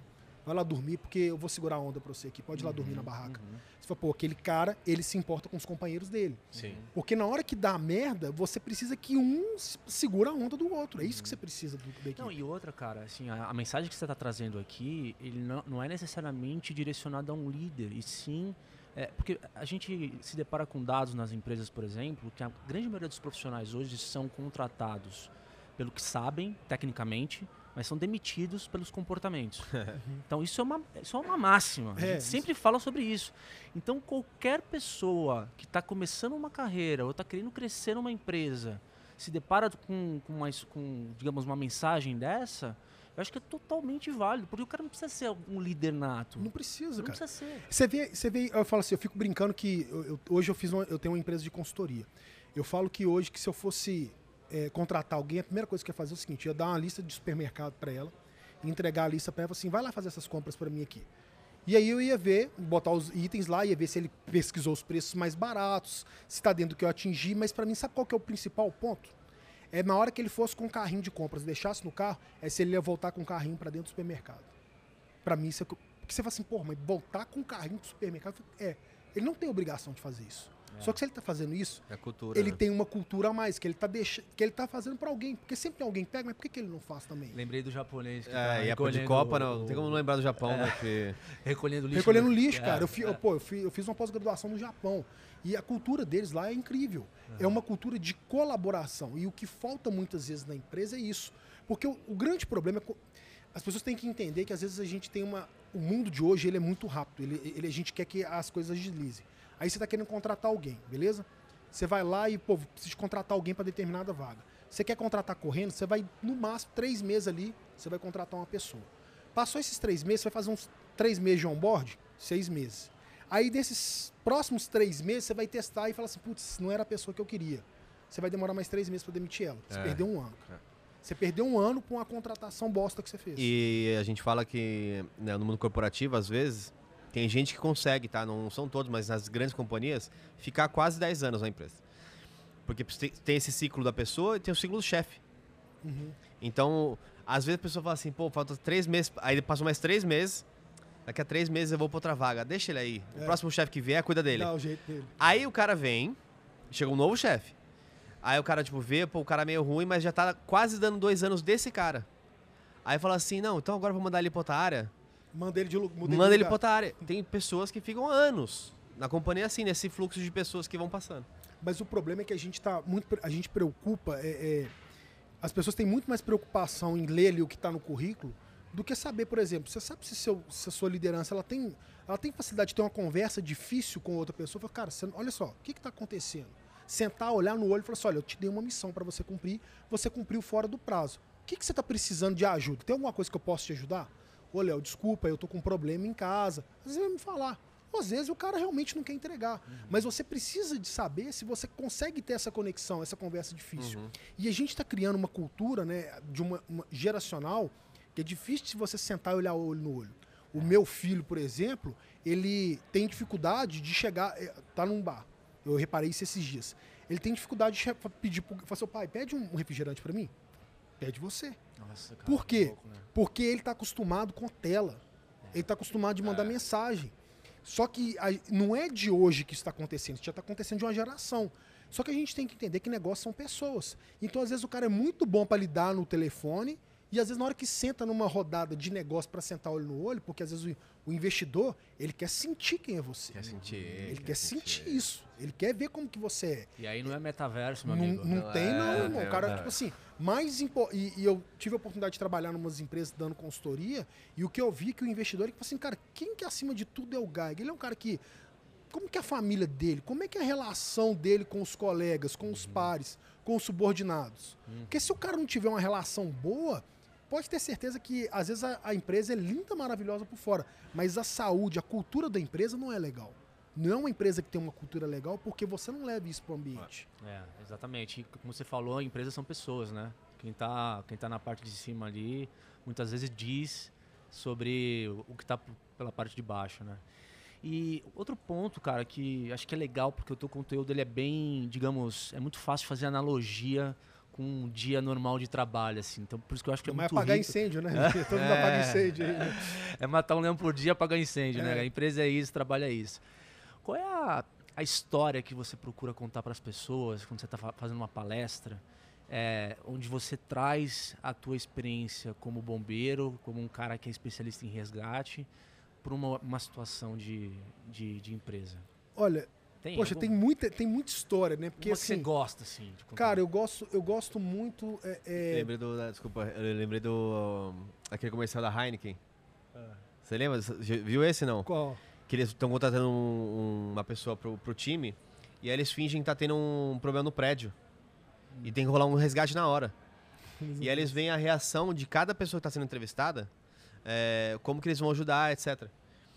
vai lá dormir porque eu vou segurar a onda pra você aqui, pode ir lá dormir Uhum, na barraca. Você fala, pô, aquele cara, ele se importa com os companheiros dele. Sim. Porque na hora que dá merda, você precisa que um se- segura a onda do outro. É isso que você precisa do, da equipe. Não, e outra, cara, assim, a, a mensagem que você está trazendo aqui, ele não, não é necessariamente direcionada a um líder, e sim. É, porque a gente se depara com dados nas empresas, por exemplo, que a grande maioria dos profissionais hoje são contratados pelo que sabem, tecnicamente, mas são demitidos pelos comportamentos. então isso é uma, isso é uma máxima. A É, gente isso- sempre fala sobre isso. Então qualquer pessoa que está começando uma carreira ou está querendo crescer numa empresa, se depara com, com, uma, com, digamos, uma mensagem dessa, eu acho que é totalmente válido, porque o cara não precisa ser um líder nato. Não precisa, Não cara. precisa ser. Você vê, você vê, eu falo assim, eu fico brincando que eu- eu- hoje eu fiz uma- eu tenho uma empresa de consultoria. Eu falo que hoje que se eu fosse é, contratar alguém, a primeira coisa que eu ia fazer é o seguinte, eu ia dar uma lista de supermercado para ela, entregar a lista para ela, assim, vai lá fazer essas compras para mim aqui. E aí eu ia ver, botar os itens lá, ia ver se ele pesquisou os preços mais baratos, se está dentro do que eu atingi, mas para mim sabe qual que é o principal ponto? É na hora que ele fosse com o carrinho de compras, deixasse no carro, é se ele ia voltar com o carrinho para dentro do supermercado. Pra mim, isso é. Porque você fala assim, porra, mas voltar com o carrinho pro supermercado. É. Ele não tem obrigação de fazer isso. Só que se ele tá fazendo isso, É cultura. ele né? tem uma cultura a mais, que ele tá deixando. Que ele tá fazendo pra alguém. Porque sempre tem alguém que pega, mas por que, que ele não faz também? Lembrei do japonês que tá É, e a pô de Copa, não, não tem como não lembrar do Japão, né? Que... Recolhendo lixo. Recolhendo né? lixo, É, cara. Eu, fi- é. eu, pô, eu, fi- eu fiz uma pós-graduação no Japão. E a cultura deles lá é incrível. É uma cultura de colaboração. E o que falta muitas vezes na empresa é isso. Porque o, o grande problema é. As pessoas têm que entender que às vezes a gente tem uma. O mundo de hoje ele é muito rápido. Ele, ele- a gente quer que as coisas deslizem. Aí você está querendo contratar alguém, beleza? Você vai lá e, pô, precisa contratar alguém para determinada vaga. Você quer contratar correndo, você vai, no máximo, três meses ali, você vai contratar uma pessoa. Passou esses três meses, você vai fazer uns três meses de onboard, seis meses. Aí, desses próximos três meses, você vai testar e falar assim, putz, não era a pessoa que eu queria. Você vai demorar mais três meses para demitir ela. Você É. perdeu um ano. É. Você perdeu um ano com uma contratação bosta que você fez. E a gente fala que né, no mundo corporativo, às vezes, tem gente que consegue, tá? Não são todos, mas nas grandes companhias, ficar quase 10 anos na empresa. Porque tem- esse ciclo da pessoa e tem o ciclo do chefe. Uhum. Então, às vezes a pessoa fala assim, pô, falta três meses, aí passou mais três meses, daqui a três meses eu vou pra outra vaga, deixa ele aí. O É. próximo chefe que vier, cuida dele. Dá o jeito dele. Aí o cara vem, chega um novo chefe. Aí o cara, tipo, vê, pô, o cara é meio ruim, mas já tá quase dando dois anos desse cara. Aí fala assim, não, então agora eu vou mandar ele pra outra área. Manda ele de lu- muda Manda ele lugar. pra outra área. Tem pessoas que ficam anos na companhia assim, nesse fluxo de pessoas que vão passando. Mas o problema é que a gente tá muito. A gente preocupa. é- é, as pessoas têm muito mais preocupação em ler ali o que está no currículo do que saber, por exemplo, você sabe se, seu, se a sua liderança ela tem, ela tem facilidade de ter uma conversa difícil com outra pessoa. Fala, cara, você- olha só, o que está acontecendo? Sentar, olhar no olho e falar assim: olha, eu te dei uma missão para você cumprir, você cumpriu fora do prazo. O que, que você está precisando de ajuda? Tem alguma coisa que eu posso te ajudar? Ô, Léo, desculpa, eu tô com um problema em casa. Às vezes ele vai me falar. Ou às vezes o cara realmente não quer entregar. Mas você precisa de saber se você consegue ter essa conexão, essa conversa difícil. E a gente está criando uma cultura né, de uma, uma geracional que é difícil você sentar e olhar olho no olho. O meu filho, por exemplo, ele tem dificuldade de chegar. eh, Tá num bar. Eu reparei isso esses dias. Ele tem dificuldade de pedir pro. Falar assim, pai, pede um refrigerante para mim. Pede você. Nossa, cara, Por que quê? louco, né? Porque ele está acostumado com tela. Ele está acostumado de mandar mensagem. Só que a- não é de hoje que isso está acontecendo, isso já está acontecendo de uma geração. Só que a gente tem que entender que negócios são pessoas. Então, às vezes, o cara é muito bom para lidar no telefone, e às vezes, na hora que senta numa rodada de negócio para sentar olho no olho, porque às vezes o, o investidor ele quer sentir quem é você. Quer sentir. Ele quer sentir isso. Ele quer ver como que você é. E aí não é metaverso, meu Não, amigo. não Não, tem, é, não, irmão. é O cara, verdade. tipo assim, mais impo... e, e eu tive a oportunidade de trabalhar em umas empresas dando consultoria, e o que eu vi é que o investidor, ele falou assim, cara, quem que acima de tudo é o Geiger? Ele é um cara que. Como que é a família dele? Como é que é a relação dele com os colegas, com Uhum. os pares, com os subordinados? Porque se o cara não tiver uma relação boa, pode ter certeza que às vezes a, a empresa é linda, maravilhosa por fora, mas a saúde, a cultura da empresa não é legal. Não é uma empresa que tem uma cultura legal porque você não leva isso para o ambiente. É, exatamente. E como você falou, empresas são pessoas, né? Quem tá, quem tá na parte de cima ali, muitas vezes diz sobre o- que tá p- pela parte de baixo, né? E outro ponto, cara, que acho que é legal porque o teu conteúdo ele é bem, digamos, é muito fácil fazer analogia com um dia normal de trabalho, assim. Então, por isso que eu acho que é Mas muito apagar rico. incêndio, né? Todo mundo apaga incêndio aí. né? É matar um leão por dia, apagar incêndio, É. né? A empresa é isso, trabalho é isso. Qual é a, a história que você procura contar para as pessoas quando você está fazendo uma palestra, é, onde você traz a tua experiência como bombeiro, como um cara que é especialista em resgate, para uma, uma situação de, de, de empresa? Olha, Tem poxa, algum- tem muita, tem muita história, né? Porque uma que você assim, gosta, assim, de contar? cara, eu gosto, eu gosto muito. é, é, Lembrei do. Desculpa, eu lembrei do. um, aquele comercial da Heineken. Você lembra? Você já viu esse não? qual? Que eles estão contratando um- um- uma pessoa pro, pro time e aí eles fingem que tá tendo um problema no prédio. E tem que rolar um resgate na hora. E aí eles veem a reação de cada pessoa que está sendo entrevistada, é, como que eles vão ajudar, etc.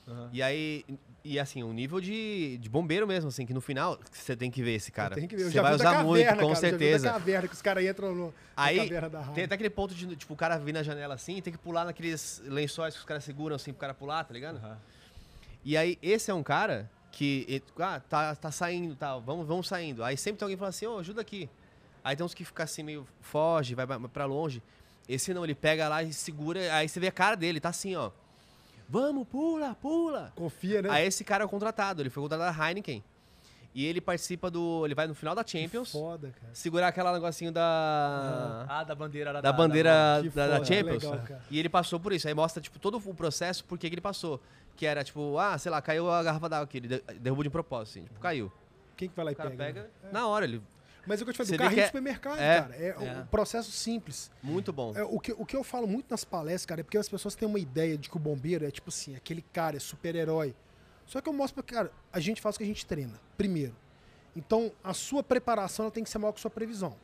Aham. E aí, e assim, um nível de, de bombeiro mesmo, assim, que no final você tem que ver esse cara. Tem que ver. Você vai usar caverna, muito, com cara, eu já vi certeza. caverna, que os caras entram no, Aí, na caverna da Tem até aquele ponto de, tipo, o cara vir na janela assim, tem que pular naqueles lençóis que os caras seguram assim pro cara pular, tá ligado? Aham. E aí, esse é um cara que, e- ah, tá, tá saindo, tá, vamos, vamos saindo. Aí sempre tem alguém que fala assim, ô, ajuda aqui. Aí tem uns que ficam assim, meio, foge, vai pra longe. Esse não, ele pega lá e segura, aí você vê a cara dele, tá assim, ó. Vamos, pula, pula. Confia, né? Aí esse cara é o contratado, ele foi contratado da Heineken. E ele participa do, ele vai no final da Champions, Foda, cara. segurar aquela negocinho da... Ah, da bandeira lá Da bandeira Que da, da foda, Champions. legal, cara. e ele passou por isso. Aí mostra, tipo, todo o processo, por que que ele passou. Que era, tipo, ah, sei lá, caiu a garrafa d'água aqui. Ele de- derrubou de propósito, assim. Tipo, caiu. Quem que vai lá e O cara pega? pega, né? na hora, ele... Mas é o que eu te falei, do carrinho de é- supermercado, é, cara. É, é. um processo simples. Muito bom. É, o, que, o que eu falo muito nas palestras, cara, é porque as pessoas têm uma ideia de que o bombeiro é tipo assim, aquele cara, é super-herói. Só que eu mostro pra cara, a gente faz o que a gente treina, primeiro. Então, a sua preparação tem que ser maior que a sua previsão.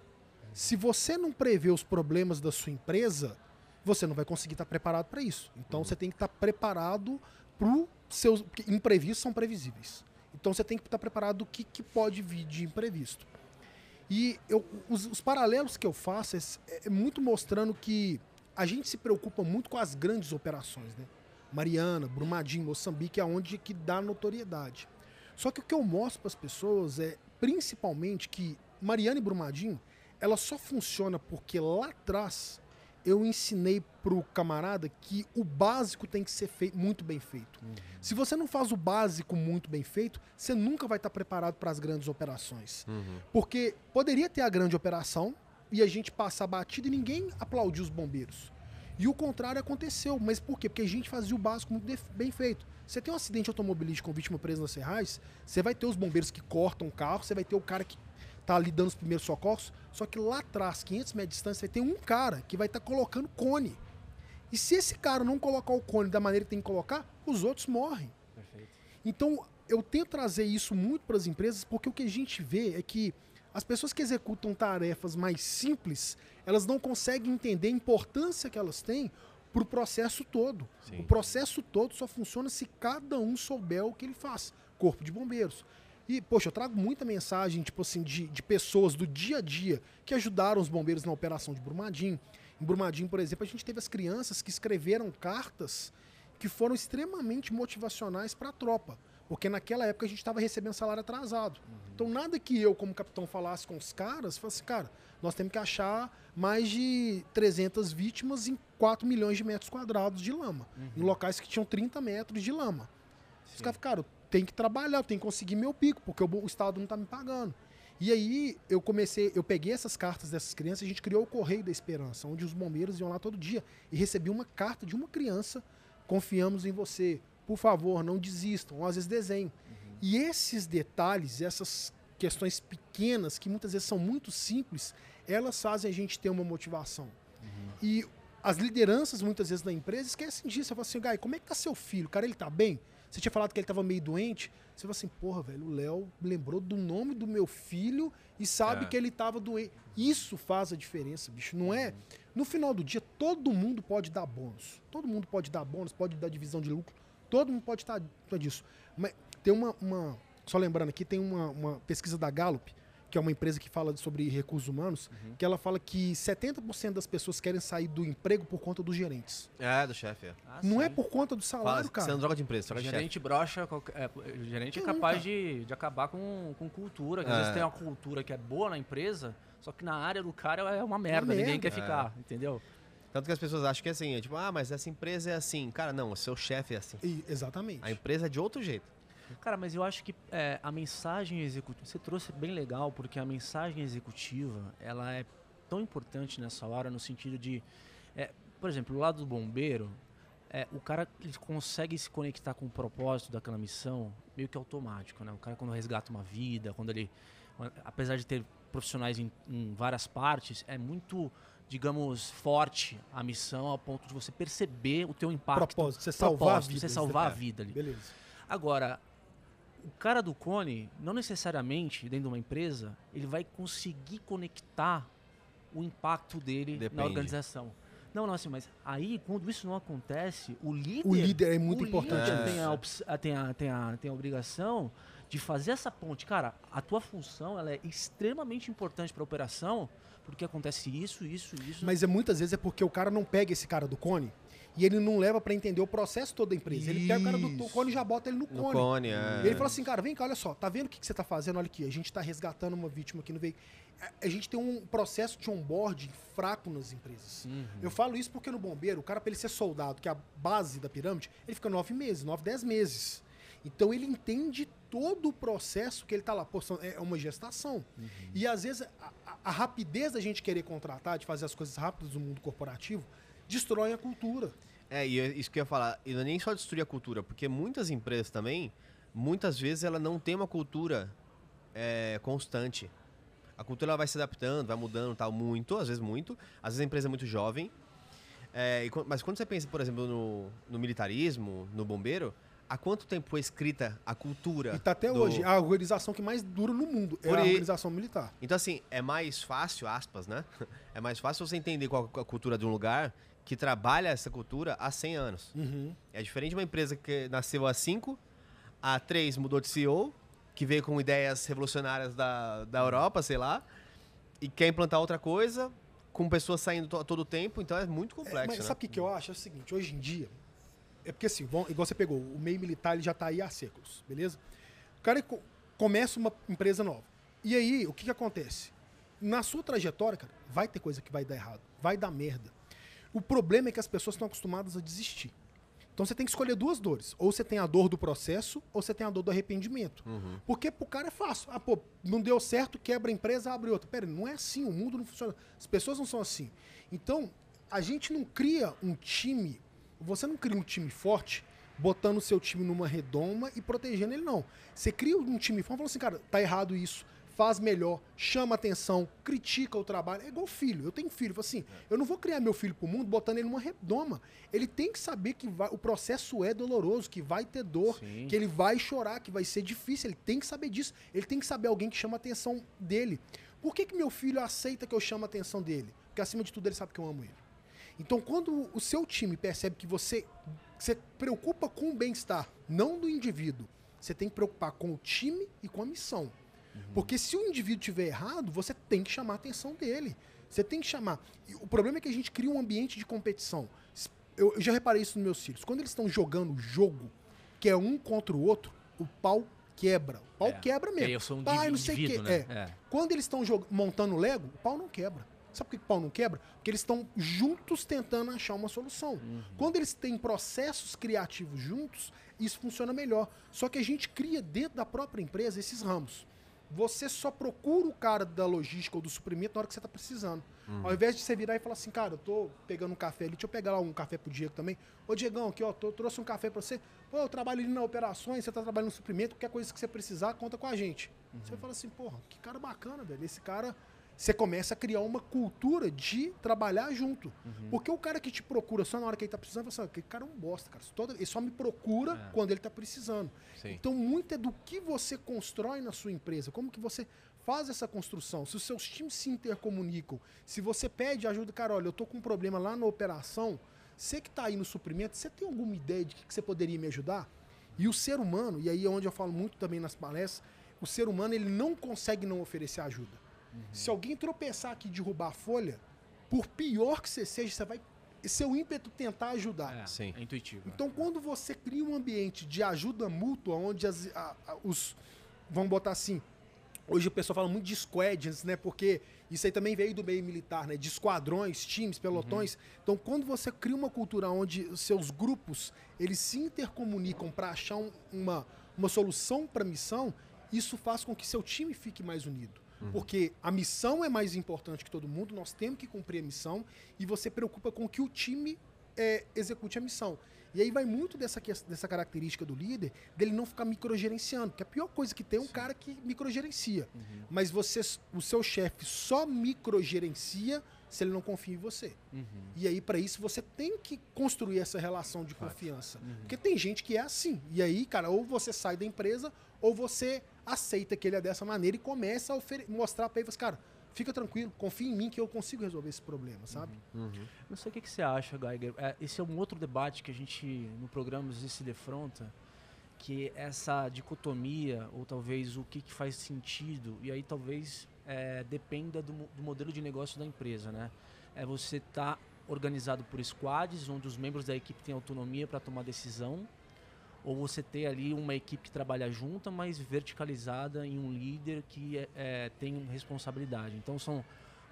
Se você não prevê os problemas da sua empresa, você não vai conseguir estar preparado para isso. Então, você tem que estar preparado para seus porque imprevistos são previsíveis. Então, você tem que estar preparado do que, que pode vir de imprevisto. E eu- os, os paralelos que eu faço é, é muito mostrando que a gente se preocupa muito com as grandes operações, né? Mariana, Brumadinho, Moçambique, é onde que dá notoriedade. Só que o que eu mostro para as pessoas é, principalmente, que Mariana e Brumadinho, ela só funciona porque lá atrás eu ensinei pro camarada que o básico tem que ser feito muito bem feito. Se você não faz o básico muito bem feito, você nunca vai estar preparado para as grandes operações. Uhum. Porque poderia ter a grande operação e a gente passar batido e ninguém aplaudir os bombeiros. E o contrário aconteceu. Mas por quê? Porque a gente fazia o básico muito bem feito. Você tem um acidente automobilístico com vítima presa nas serrais, você vai ter os bombeiros que cortam o carro, você vai ter o cara que tá ali dando os primeiros socorros, só que lá atrás, 500 metros de distância, vai ter um cara que vai estar colocando cone. E se esse cara não colocar o cone da maneira que tem que colocar, os outros morrem. Perfeito. Então, eu tento trazer isso muito para as empresas, porque o que a gente vê é que as pessoas que executam tarefas mais simples, elas não conseguem entender a importância que elas têm para o processo todo. Sim. O processo todo só funciona se cada um souber o que ele faz. Corpo de bombeiros. E, poxa, eu trago muita mensagem, tipo assim, de, de pessoas do dia a dia que ajudaram os bombeiros na operação de Brumadinho. Em Brumadinho, por exemplo, a gente teve as crianças que escreveram cartas que foram extremamente motivacionais para a tropa. Porque naquela época a gente estava recebendo salário atrasado. Então nada que eu, como capitão, falasse com os caras, falasse, cara, nós temos que achar mais de 300 vítimas em 4 milhões de metros quadrados de lama. Em locais que tinham 30 metros de lama. Os Sim. caras, cara, eu tenho que trabalhar, eu tenho que conseguir meu pico, porque o, Estado não está me pagando. E aí eu comecei, eu peguei essas cartas dessas crianças a gente criou o Correio da Esperança, onde os bombeiros iam lá todo dia e recebi uma carta de uma criança, confiamos em você, por favor, não desistam, ou às vezes desenho. E esses detalhes, essas questões pequenas, que muitas vezes são muito simples, elas fazem a gente ter uma motivação. E as lideranças, muitas vezes, da empresa esquecem disso. Eu falo assim, Gai, como é que tá seu filho? Cara, ele tá bem? Você tinha falado que ele tava meio doente. Você fala assim, porra, velho, o Léo lembrou do nome do meu filho e sabe É. que ele tava doente. Isso faz a diferença, bicho. Não é. No final do dia, todo mundo pode dar bônus. Todo mundo pode dar bônus, pode dar divisão de lucro. Todo mundo pode estar disso. Mas tem uma, uma- Só lembrando aqui, tem uma, uma pesquisa da Gallup, que é uma empresa que fala sobre recursos humanos, que ela fala que 70% das pessoas querem sair do emprego por conta dos gerentes. É, do chefe. É. Ah, não é sim. por conta do Fala, salário, você cara. não troca de empresa, O troca de chefe. gerente brocha, qualquer- é, o gerente é capaz de, de acabar com, com cultura. que Às É. vezes tem uma cultura que é boa na empresa, Só que na área do cara é uma merda, Uma ninguém merda. quer ficar, entendeu? Tanto que as pessoas acham que é assim, é tipo, ah, mas essa empresa é assim. Cara, não, o seu chefe é assim. E- exatamente. A empresa é de outro jeito. Cara, mas eu acho que é, a mensagem executiva. Você trouxe bem legal, porque a mensagem executiva ela é tão importante nessa hora no sentido de. é, por exemplo, o lado do bombeiro, é, o cara ele consegue se conectar com o propósito daquela missão meio que automático, né? O cara quando resgata uma vida, quando ele. Apesar de ter profissionais em, em várias partes, é muito, digamos, forte a missão ao ponto de você perceber o teu impacto. Propósito, você salvar a propósito, vida. Você salvar a é. vida ali. Beleza. Agora, o cara do cone, não necessariamente dentro de uma empresa, ele vai conseguir conectar o impacto dele Depende. na organização. Não, não, assim, mas aí, quando isso não acontece, o líder. O líder é muito o importante. líder É. tem, a- tem, a, tem, a, tem a obrigação de fazer essa ponte. Cara, a tua função ela é extremamente importante para a operação, porque acontece isso, isso, isso. Mas é, muitas vezes é porque o cara não pega esse cara do cone e ele não leva pra entender o processo todo da empresa. Ele pega o cara do cone e já bota ele no No cone. cone, é. E ele fala assim, cara, vem cá, olha só, tá vendo o que, que você tá fazendo? Olha aqui, a gente tá resgatando uma vítima aqui no veículo. A- gente tem um processo de onboarding fraco nas empresas. Uhum. Eu falo isso porque no bombeiro, o cara, pra ele ser soldado, que é a base da pirâmide, ele fica nove meses, nove, dez meses. Então ele entende todo o processo que ele tá lá. Pô, são- é uma gestação. E às vezes a- a rapidez da gente querer contratar, de fazer as coisas rápidas no mundo corporativo, destrói a cultura. É, e é isso que eu ia falar. E não é nem só destruir a cultura, porque muitas empresas também, muitas vezes ela não tem uma cultura é, constante. A cultura ela vai se adaptando, vai mudando, tal, muito, às vezes muito. Às vezes a empresa é muito jovem. É, e mas quando você pensa, por exemplo, no, no militarismo, no bombeiro, há quanto tempo foi escrita a cultura? E tá até do- hoje. A organização que mais dura no mundo é Por a organização militar. Então, assim, é mais fácil, aspas, né? É mais fácil você entender qual é a cultura de um lugar que trabalha essa cultura há 100 anos. Uhum. É diferente de uma empresa que nasceu há 5, há 3 mudou de CEO, que veio com ideias revolucionárias da, da Europa, sei lá, e quer implantar outra coisa, com pessoas saindo to- todo o tempo, então é muito É, complexo, mas né? sabe o que, que eu acho? É o seguinte, hoje em dia, é porque assim, igual você pegou, o meio militar ele já tá aí há séculos, beleza? O cara co- começa uma empresa nova. E aí, o que, que acontece? Na sua trajetória, cara, vai ter coisa que vai dar errado, vai dar merda. O problema é que as pessoas estão acostumadas a desistir. Então você tem que escolher duas dores. Ou você tem a dor do processo, ou você tem a dor do arrependimento. Uhum. Porque pro cara é fácil. Ah, pô, não deu certo, quebra a empresa, abre outra. Pera, não é assim, o mundo não funciona. As pessoas não são assim. Então, a gente não cria um time, você não cria um time forte botando o seu time numa redoma e protegendo ele, não. Você cria um time forte e fala assim, cara, tá errado isso, faz melhor, chama atenção, critica o trabalho. É igual filho. Eu tenho filho, assim, eu não vou criar meu filho pro mundo botando ele numa redoma. Ele tem que saber que vai- o processo é doloroso, que vai ter dor, Sim. que ele vai chorar, que vai ser difícil. Ele tem que saber disso. Ele tem que saber alguém que chama a atenção dele. Por que, que meu filho aceita que eu chamo a atenção dele? Porque acima de tudo ele sabe que eu amo ele. Então, quando o seu time percebe que você você preocupa com o bem-estar, não do indivíduo, você tem que preocupar com o time e com a missão. Porque se o indivíduo tiver errado, você tem que chamar a atenção dele. Você tem que chamar. E o problema é que a gente cria um ambiente de competição. Eu, eu já reparei isso nos meus filhos. Quando eles estão jogando jogo, que é um contra o outro, o pau quebra. O pau É, quebra porque mesmo. eu sou um Pai, não sei quê. né? É. É. Quando eles estão montando Lego, o pau não quebra. Sabe por que o pau não quebra? Porque eles estão juntos tentando achar uma solução. Uhum. Quando eles têm processos criativos juntos, isso funciona melhor. Só que a gente cria dentro da própria empresa esses ramos. Você só procura o cara da logística ou do suprimento na hora que você está precisando. Ao invés de você virar e falar assim, cara, eu tô pegando um café ali, deixa eu pegar lá um café pro Diego também. Ô, Diegão, aqui, ó, tô- trouxe um café pra você. Pô, eu trabalho ali na operações, você tá trabalhando no suprimento, qualquer coisa que você precisar, conta com a gente. Você fala assim, porra, que cara bacana, velho. Esse cara. Você começa a criar uma cultura de trabalhar junto. Porque o cara que te procura só na hora que ele tá precisando, fala assim, aquele cara é um bosta, cara. Todo- ele só me procura É. quando ele tá precisando. Sim. Então, muito é do que você constrói na sua empresa, como que você faz essa construção, se os seus times se intercomunicam, se você pede ajuda, cara, olha, eu tô com um problema lá na operação, você que tá aí no suprimento, você tem alguma ideia de que, que você poderia me ajudar? E o ser humano, e aí é onde eu falo muito também nas palestras, o ser humano ele não consegue não oferecer ajuda. Se alguém tropeçar aqui e derrubar a folha, por pior que você seja, você vai seu ímpeto tentar ajudar. É, Sim. é intuitivo. Então, quando você cria um ambiente de ajuda mútua, onde as- a- a- os, vamos botar assim, Hoje o pessoal fala muito de squads, né? Porque isso aí também veio do meio militar, né? De esquadrões, times, pelotões. Uhum. Então, quando você cria uma cultura onde os seus grupos eles se intercomunicam para achar um, uma, uma solução para a missão, isso faz com que seu time fique mais unido. Uhum. Porque a missão é mais importante que todo mundo, nós temos que cumprir a missão e você preocupa com que o time é, execute a missão. E aí vai muito dessa, dessa característica do líder, dele não ficar microgerenciando. Porque a pior coisa que tem é um Sim. cara que microgerencia. Uhum. Mas você, o seu chefe só microgerencia se ele não confia em você. Uhum. E aí, para isso, você tem que construir essa relação de confiança. Uhum. Porque tem gente que é assim. E aí, cara, ou você sai da empresa, ou você aceita que ele é dessa maneira e começa a mostrar para ele, cara, fica tranquilo, confia em mim que eu consigo resolver esse problema, sabe? Uhum. Uhum. Não sei o que, que você acha, Geiger. É, esse é um outro debate que a gente, no programa, se defronta, que essa dicotomia, ou talvez o que, que faz sentido, e aí talvez é, dependa do, do, modelo de negócio da empresa, né? É você estar tá organizado por squads, onde os membros da equipe têm autonomia para tomar decisão, ou você ter ali uma equipe que trabalha junta, mas verticalizada em um líder que é, é, tem responsabilidade. Então são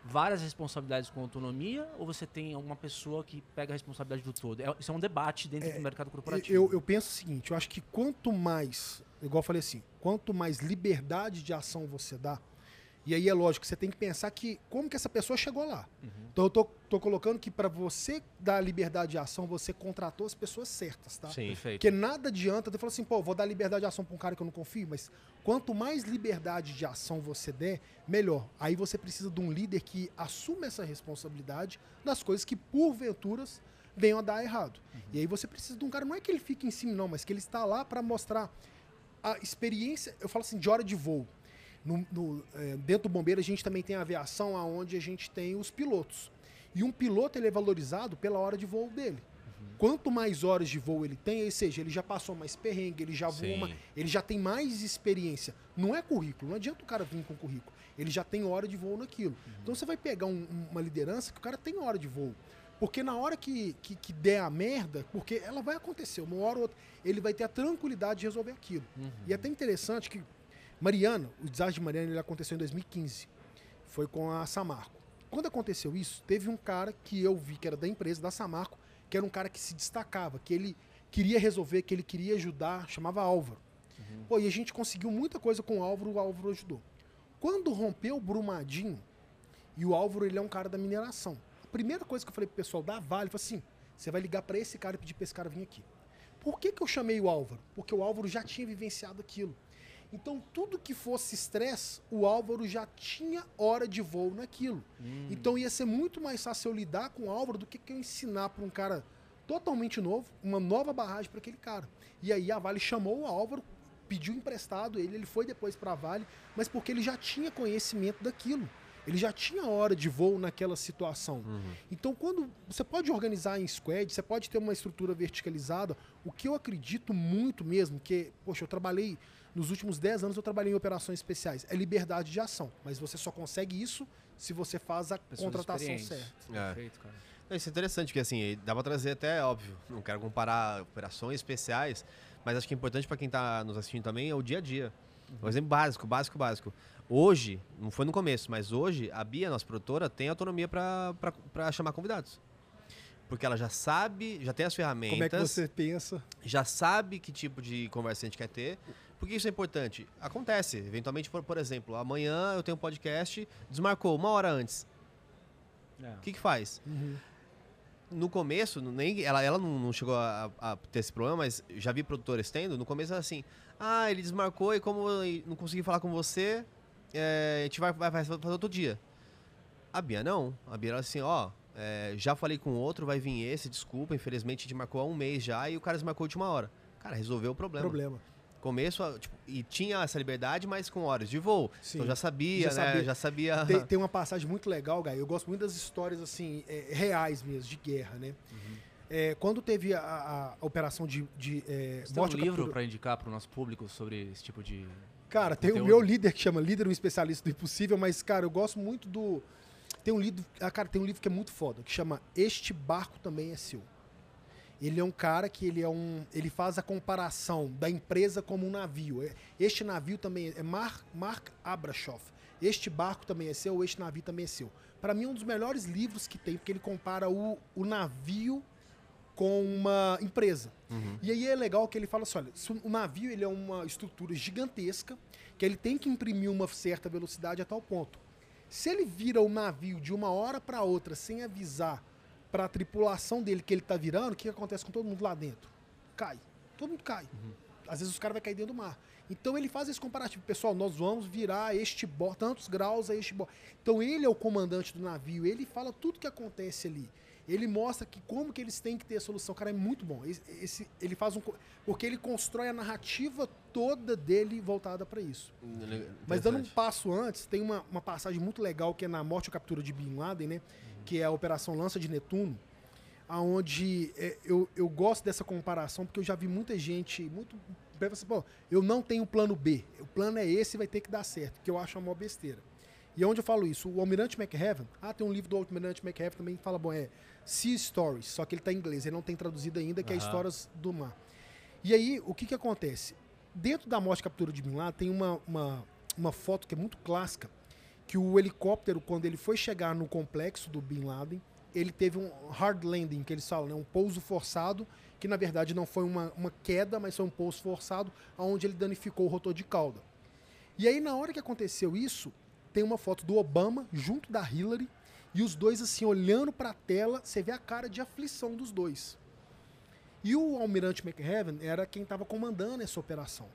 várias responsabilidades com autonomia ou você tem uma pessoa que pega a responsabilidade do todo? É, isso é um debate dentro é, do mercado corporativo. Eu, eu penso o seguinte, eu acho que quanto mais, igual eu falei assim, quanto mais liberdade de ação você dá, e aí é lógico, você tem que pensar que como que essa pessoa chegou lá. Uhum. Então eu tô, tô colocando que para você dar liberdade de ação, você contratou as pessoas certas, tá? Sim, perfeito. Porque nada adianta, você falar assim, pô, vou dar liberdade de ação para um cara que eu não confio, mas quanto mais liberdade de ação você der, melhor. Aí você precisa de um líder que assuma essa responsabilidade das coisas que porventuras venham a dar errado. Uhum. E aí você precisa de um cara, não é que ele fique em cima não, mas que ele está lá para mostrar a experiência, eu falo assim, de hora de voo. No, no, é, dentro do bombeiro a gente também tem a aviação, onde a gente tem os pilotos. E um piloto ele é valorizado pela hora de voo dele. Uhum. Quanto mais horas de voo ele tem, ou seja, ele já passou mais perrengue, ele já voa, ele já tem mais experiência. Não é currículo, não adianta o cara vir com currículo. Ele já tem hora de voo naquilo. Uhum. Então você vai pegar um, uma liderança que o cara tem hora de voo. Porque na hora que, que, que, der a merda, porque ela vai acontecer, uma hora ou outra, ele vai ter a tranquilidade de resolver aquilo. Uhum. E é até interessante que Mariana, o desastre de Mariana ele aconteceu em 2015. Foi com a Samarco. Quando aconteceu isso, teve um cara que eu vi que era da empresa, da Samarco, que era um cara que se destacava, que ele queria resolver, que ele queria ajudar, chamava Álvaro. Uhum. Pô, e a gente conseguiu muita coisa com o Álvaro, o Álvaro ajudou. Quando rompeu o Brumadinho, e o Álvaro ele é um cara da mineração. A primeira coisa que eu falei pro pessoal da Vale, foi assim, você vai ligar para esse cara e pedir pra esse cara vir aqui. Por que, que eu chamei o Álvaro? Porque o Álvaro já tinha vivenciado aquilo. Então, tudo que fosse estresse, o Álvaro já tinha hora de voo naquilo. Hum. Então, ia ser muito mais fácil eu lidar com o Álvaro do que eu ensinar para um cara totalmente novo, uma nova barragem para aquele cara. E aí a Vale chamou o Álvaro, pediu emprestado ele, ele foi depois para a Vale, mas porque ele já tinha conhecimento daquilo. Ele já tinha hora de voo naquela situação. Uhum. Então, quando você pode organizar em squad, você pode ter uma estrutura verticalizada. O que eu acredito muito mesmo, que, poxa, eu trabalhei nos últimos 10 anos eu trabalhei em operações especiais. É liberdade de ação, mas você só consegue isso se você faz a Pessoas contratação certa. É. Perfeito, cara. Isso é interessante, porque assim, dá pra trazer até, óbvio, não quero comparar operações especiais, mas acho que é importante para quem está nos assistindo também é o dia a dia. Uhum. Um exemplo básico, básico, básico. Hoje, não foi no começo, mas hoje a Bia, nossa produtora, tem autonomia para chamar convidados. Porque ela já sabe, já tem as ferramentas. Como é que você pensa? Já sabe que tipo de conversa a gente quer ter. Por que isso é importante? Acontece. Eventualmente, por, por exemplo, amanhã eu tenho um podcast, desmarcou uma hora antes. É. O que, que faz? Uhum. No começo, nem, ela, ela não, não chegou a, a, ter esse problema, mas já vi produtores tendo. No começo era assim: ah, ele desmarcou e como não consegui falar com você, é, a gente vai, vai, vai fazer outro dia. A Bia não. A Bia era assim: ó, é, já falei com outro, vai vir esse, desculpa, infelizmente a gente marcou há um mês já e o cara desmarcou de uma hora. Cara, resolveu o problema. Problema começo, tipo, e tinha essa liberdade, mas com horas de voo. Sim. Então já sabia, já né? Sabia. Já sabia. Tem, tem, uma passagem muito legal, Gai. Eu gosto muito das histórias, assim, é, reais mesmo, de guerra, né? Uhum. É, quando teve a, a, a operação de. de é, Você tem um livro para indicar para o nosso público sobre esse tipo de. Cara, conteúdo? tem o meu líder que chama Líder, um especialista do impossível, mas, cara, eu gosto muito do. Tem um livro. Ah, cara, tem um livro que é muito foda, que chama Este Barco Também é Seu. Ele é um cara que ele é um, ele faz a comparação da empresa como um navio. É, este navio também é Mark, Mark Abrashoff. Este barco também é seu, este navio também é seu. Para mim é um dos melhores livros que tem, porque ele compara o, o navio com uma empresa. Uhum. E aí é legal que ele fala assim, olha, o navio ele é uma estrutura gigantesca, que ele tem que imprimir uma certa velocidade a tal ponto. Se ele vira o navio de uma hora para outra sem avisar para a tripulação dele que ele está virando, o que acontece com todo mundo lá dentro? Cai. Todo mundo cai. Uhum. Às vezes os caras vão cair dentro do mar. Então ele faz esse comparativo. Pessoal, nós vamos virar este bordo, tantos graus a este bordo. Então ele é o comandante do navio, ele fala tudo que acontece ali ele mostra que como que eles têm que ter a solução. Cara, é muito bom. Esse, esse ele faz um porque ele constrói a narrativa toda dele voltada para isso. Mas dando um passo antes, tem uma, uma passagem muito legal que é na morte ou captura de Bin Laden, né? Que é a Operação Lança de Netuno, aonde é, eu, eu gosto dessa comparação porque eu já vi muita gente muito assim, pô, eu não tenho plano B. O plano é esse, vai ter que dar certo, que eu acho uma maior besteira. E onde eu falo isso? O Almirante McHeaven, ah, tem um livro do Almirante McHeaven também que fala, bom, é Sea Stories, só que ele está em inglês, ele não tem traduzido ainda, que uhum. é Histórias do Mar. E aí, o que que acontece? Dentro da morte e captura de Bin Laden, tem uma, uma, uma foto que é muito clássica, que o helicóptero, quando ele foi chegar no complexo do Bin Laden, ele teve um hard landing, que eles falam, né? um pouso forçado, que na verdade não foi uma, uma queda, mas foi um pouso forçado, onde ele danificou o rotor de cauda. E aí, na hora que aconteceu isso, tem uma foto do Obama junto da Hillary e os dois assim olhando para a tela, você vê a cara de aflição dos dois. E o almirante McHeaven era quem estava comandando essa operação.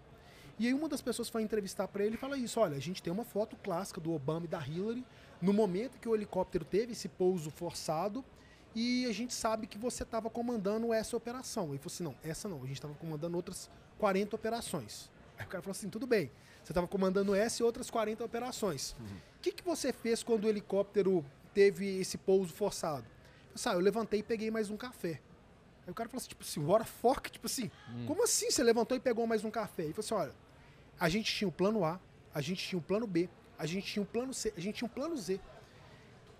E aí uma das pessoas foi entrevistar para ele e fala isso, olha, a gente tem uma foto clássica do Obama e da Hillary no momento que o helicóptero teve esse pouso forçado e a gente sabe que você estava comandando essa operação. Ele falou assim, não, essa não, a gente estava comandando outras 40 operações. Aí o cara falou assim, tudo bem, você estava comandando essa e outras 40 operações. O uhum. que, que você fez quando o helicóptero teve esse pouso forçado? Eu, assim, ah, eu levantei e peguei mais um café. Aí o cara falou assim, tipo assim, what fuck? Tipo assim, hum. como assim você levantou e pegou mais um café? Ele falou assim, olha, a gente tinha o plano A, a gente tinha o plano B, a gente tinha o plano C, a gente tinha o plano Z.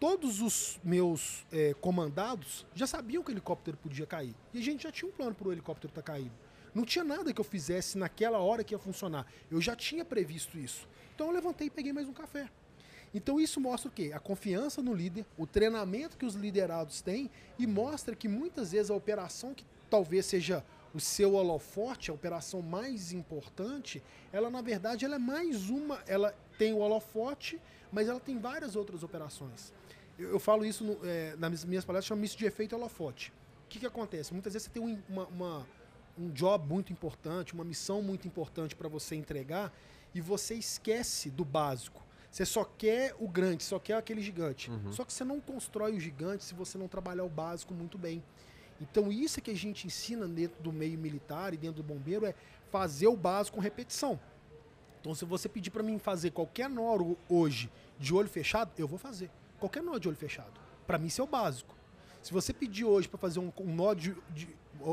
Todos os meus é, comandados já sabiam que o helicóptero podia cair. E a gente já tinha um plano para o helicóptero estar tá caído. Não tinha nada que eu fizesse naquela hora que ia funcionar. Eu já tinha previsto isso. Então eu levantei e peguei mais um café. Então isso mostra o quê? A confiança no líder, o treinamento que os liderados têm e mostra que muitas vezes a operação que talvez seja o seu holofote, a operação mais importante, ela na verdade ela é mais uma, ela tem o holofote, mas ela tem várias outras operações. Eu, eu falo isso no, é, nas minhas palestras, chamo isso de efeito holofote. O que, que acontece? Muitas vezes você tem uma, uma um job muito importante, uma missão muito importante para você entregar e você esquece do básico. Você só quer o grande, só quer aquele gigante. Uhum. Só que você não constrói o gigante se você não trabalhar o básico muito bem. Então isso é que a gente ensina dentro do meio militar e dentro do bombeiro é fazer o básico com repetição. Então se você pedir para mim fazer qualquer nó hoje de olho fechado, eu vou fazer. Qualquer nó de olho fechado. Para mim isso é o básico. Se você pedir hoje para fazer um, um nó de, de,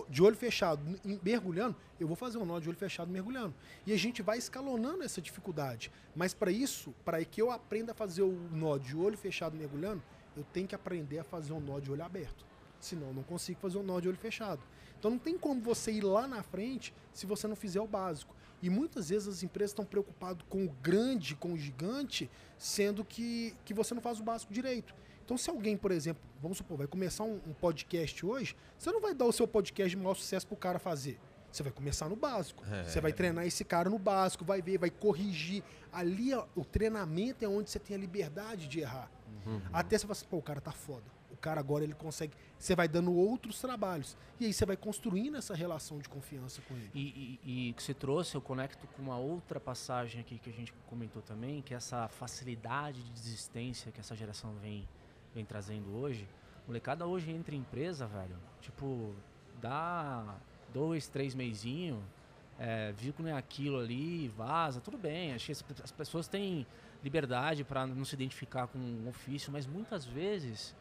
de olho fechado, mergulhando, eu vou fazer um nó de olho fechado mergulhando. E a gente vai escalonando essa dificuldade. Mas para isso, para que eu aprenda a fazer o nó de olho fechado mergulhando, eu tenho que aprender a fazer um nó de olho aberto. Senão eu não consigo fazer um nó de olho fechado. Então não tem como você ir lá na frente se você não fizer o básico. E muitas vezes as empresas estão preocupadas com o grande, com o gigante, sendo que, que você não faz o básico direito. Então, se alguém, por exemplo, vamos supor, vai começar um, um podcast hoje, você não vai dar o seu podcast de maior sucesso para o cara fazer. Você vai começar no básico. É. Você vai treinar esse cara no básico, vai ver, vai corrigir. Ali, o treinamento é onde você tem a liberdade de errar. Uhum. Até você fala assim, pô, o cara tá foda. O cara agora ele consegue. Você vai dando outros trabalhos. E aí você vai construindo essa relação de confiança com ele. E, e que você trouxe, eu conecto com uma outra passagem aqui que a gente comentou também, que é essa facilidade de desistência que essa geração vem vem trazendo hoje, molecada hoje entra em empresa, velho, tipo, dá dois, três meizinho, é, viu que não é aquilo ali, vaza, tudo bem. Acho que as pessoas têm liberdade para não se identificar com um ofício, mas muitas vezes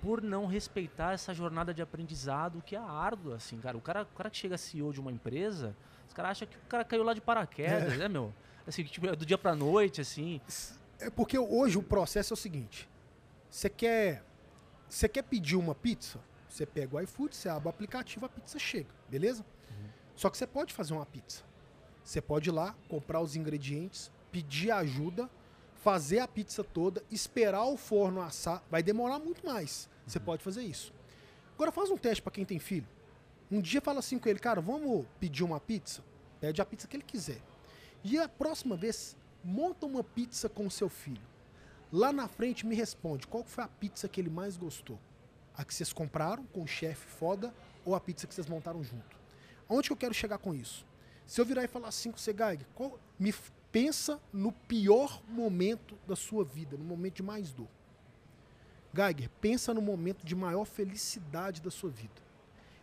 por não respeitar essa jornada de aprendizado que é árdua, assim, cara. O cara, o cara que chega CEO de uma empresa, os caras acham que o cara caiu lá de paraquedas, é. né, meu? Assim, tipo, do dia pra noite, assim. É porque hoje o processo é o seguinte: você quer, você quer pedir uma pizza? Você pega o iFood, você abre o aplicativo, a pizza chega, beleza? Só que você pode fazer uma pizza. Você pode ir lá, comprar os ingredientes, pedir ajuda, fazer a pizza toda, esperar o forno assar. Vai demorar muito mais. Você pode fazer isso. Agora faz um teste para quem tem filho. Um dia fala assim com ele, cara, vamos pedir uma pizza? Pede a pizza que ele quiser. E a próxima vez, monta uma pizza com o seu filho. Lá na frente me responde qual foi a pizza que ele mais gostou. A que vocês compraram com o chefe foda ou a pizza que vocês montaram junto. Aonde que eu quero chegar com isso? Se eu virar e falar assim com você, Gaig, qual- me pensa no pior momento da sua vida, no momento de mais dor. Geiger, pensa no momento de maior felicidade da sua vida.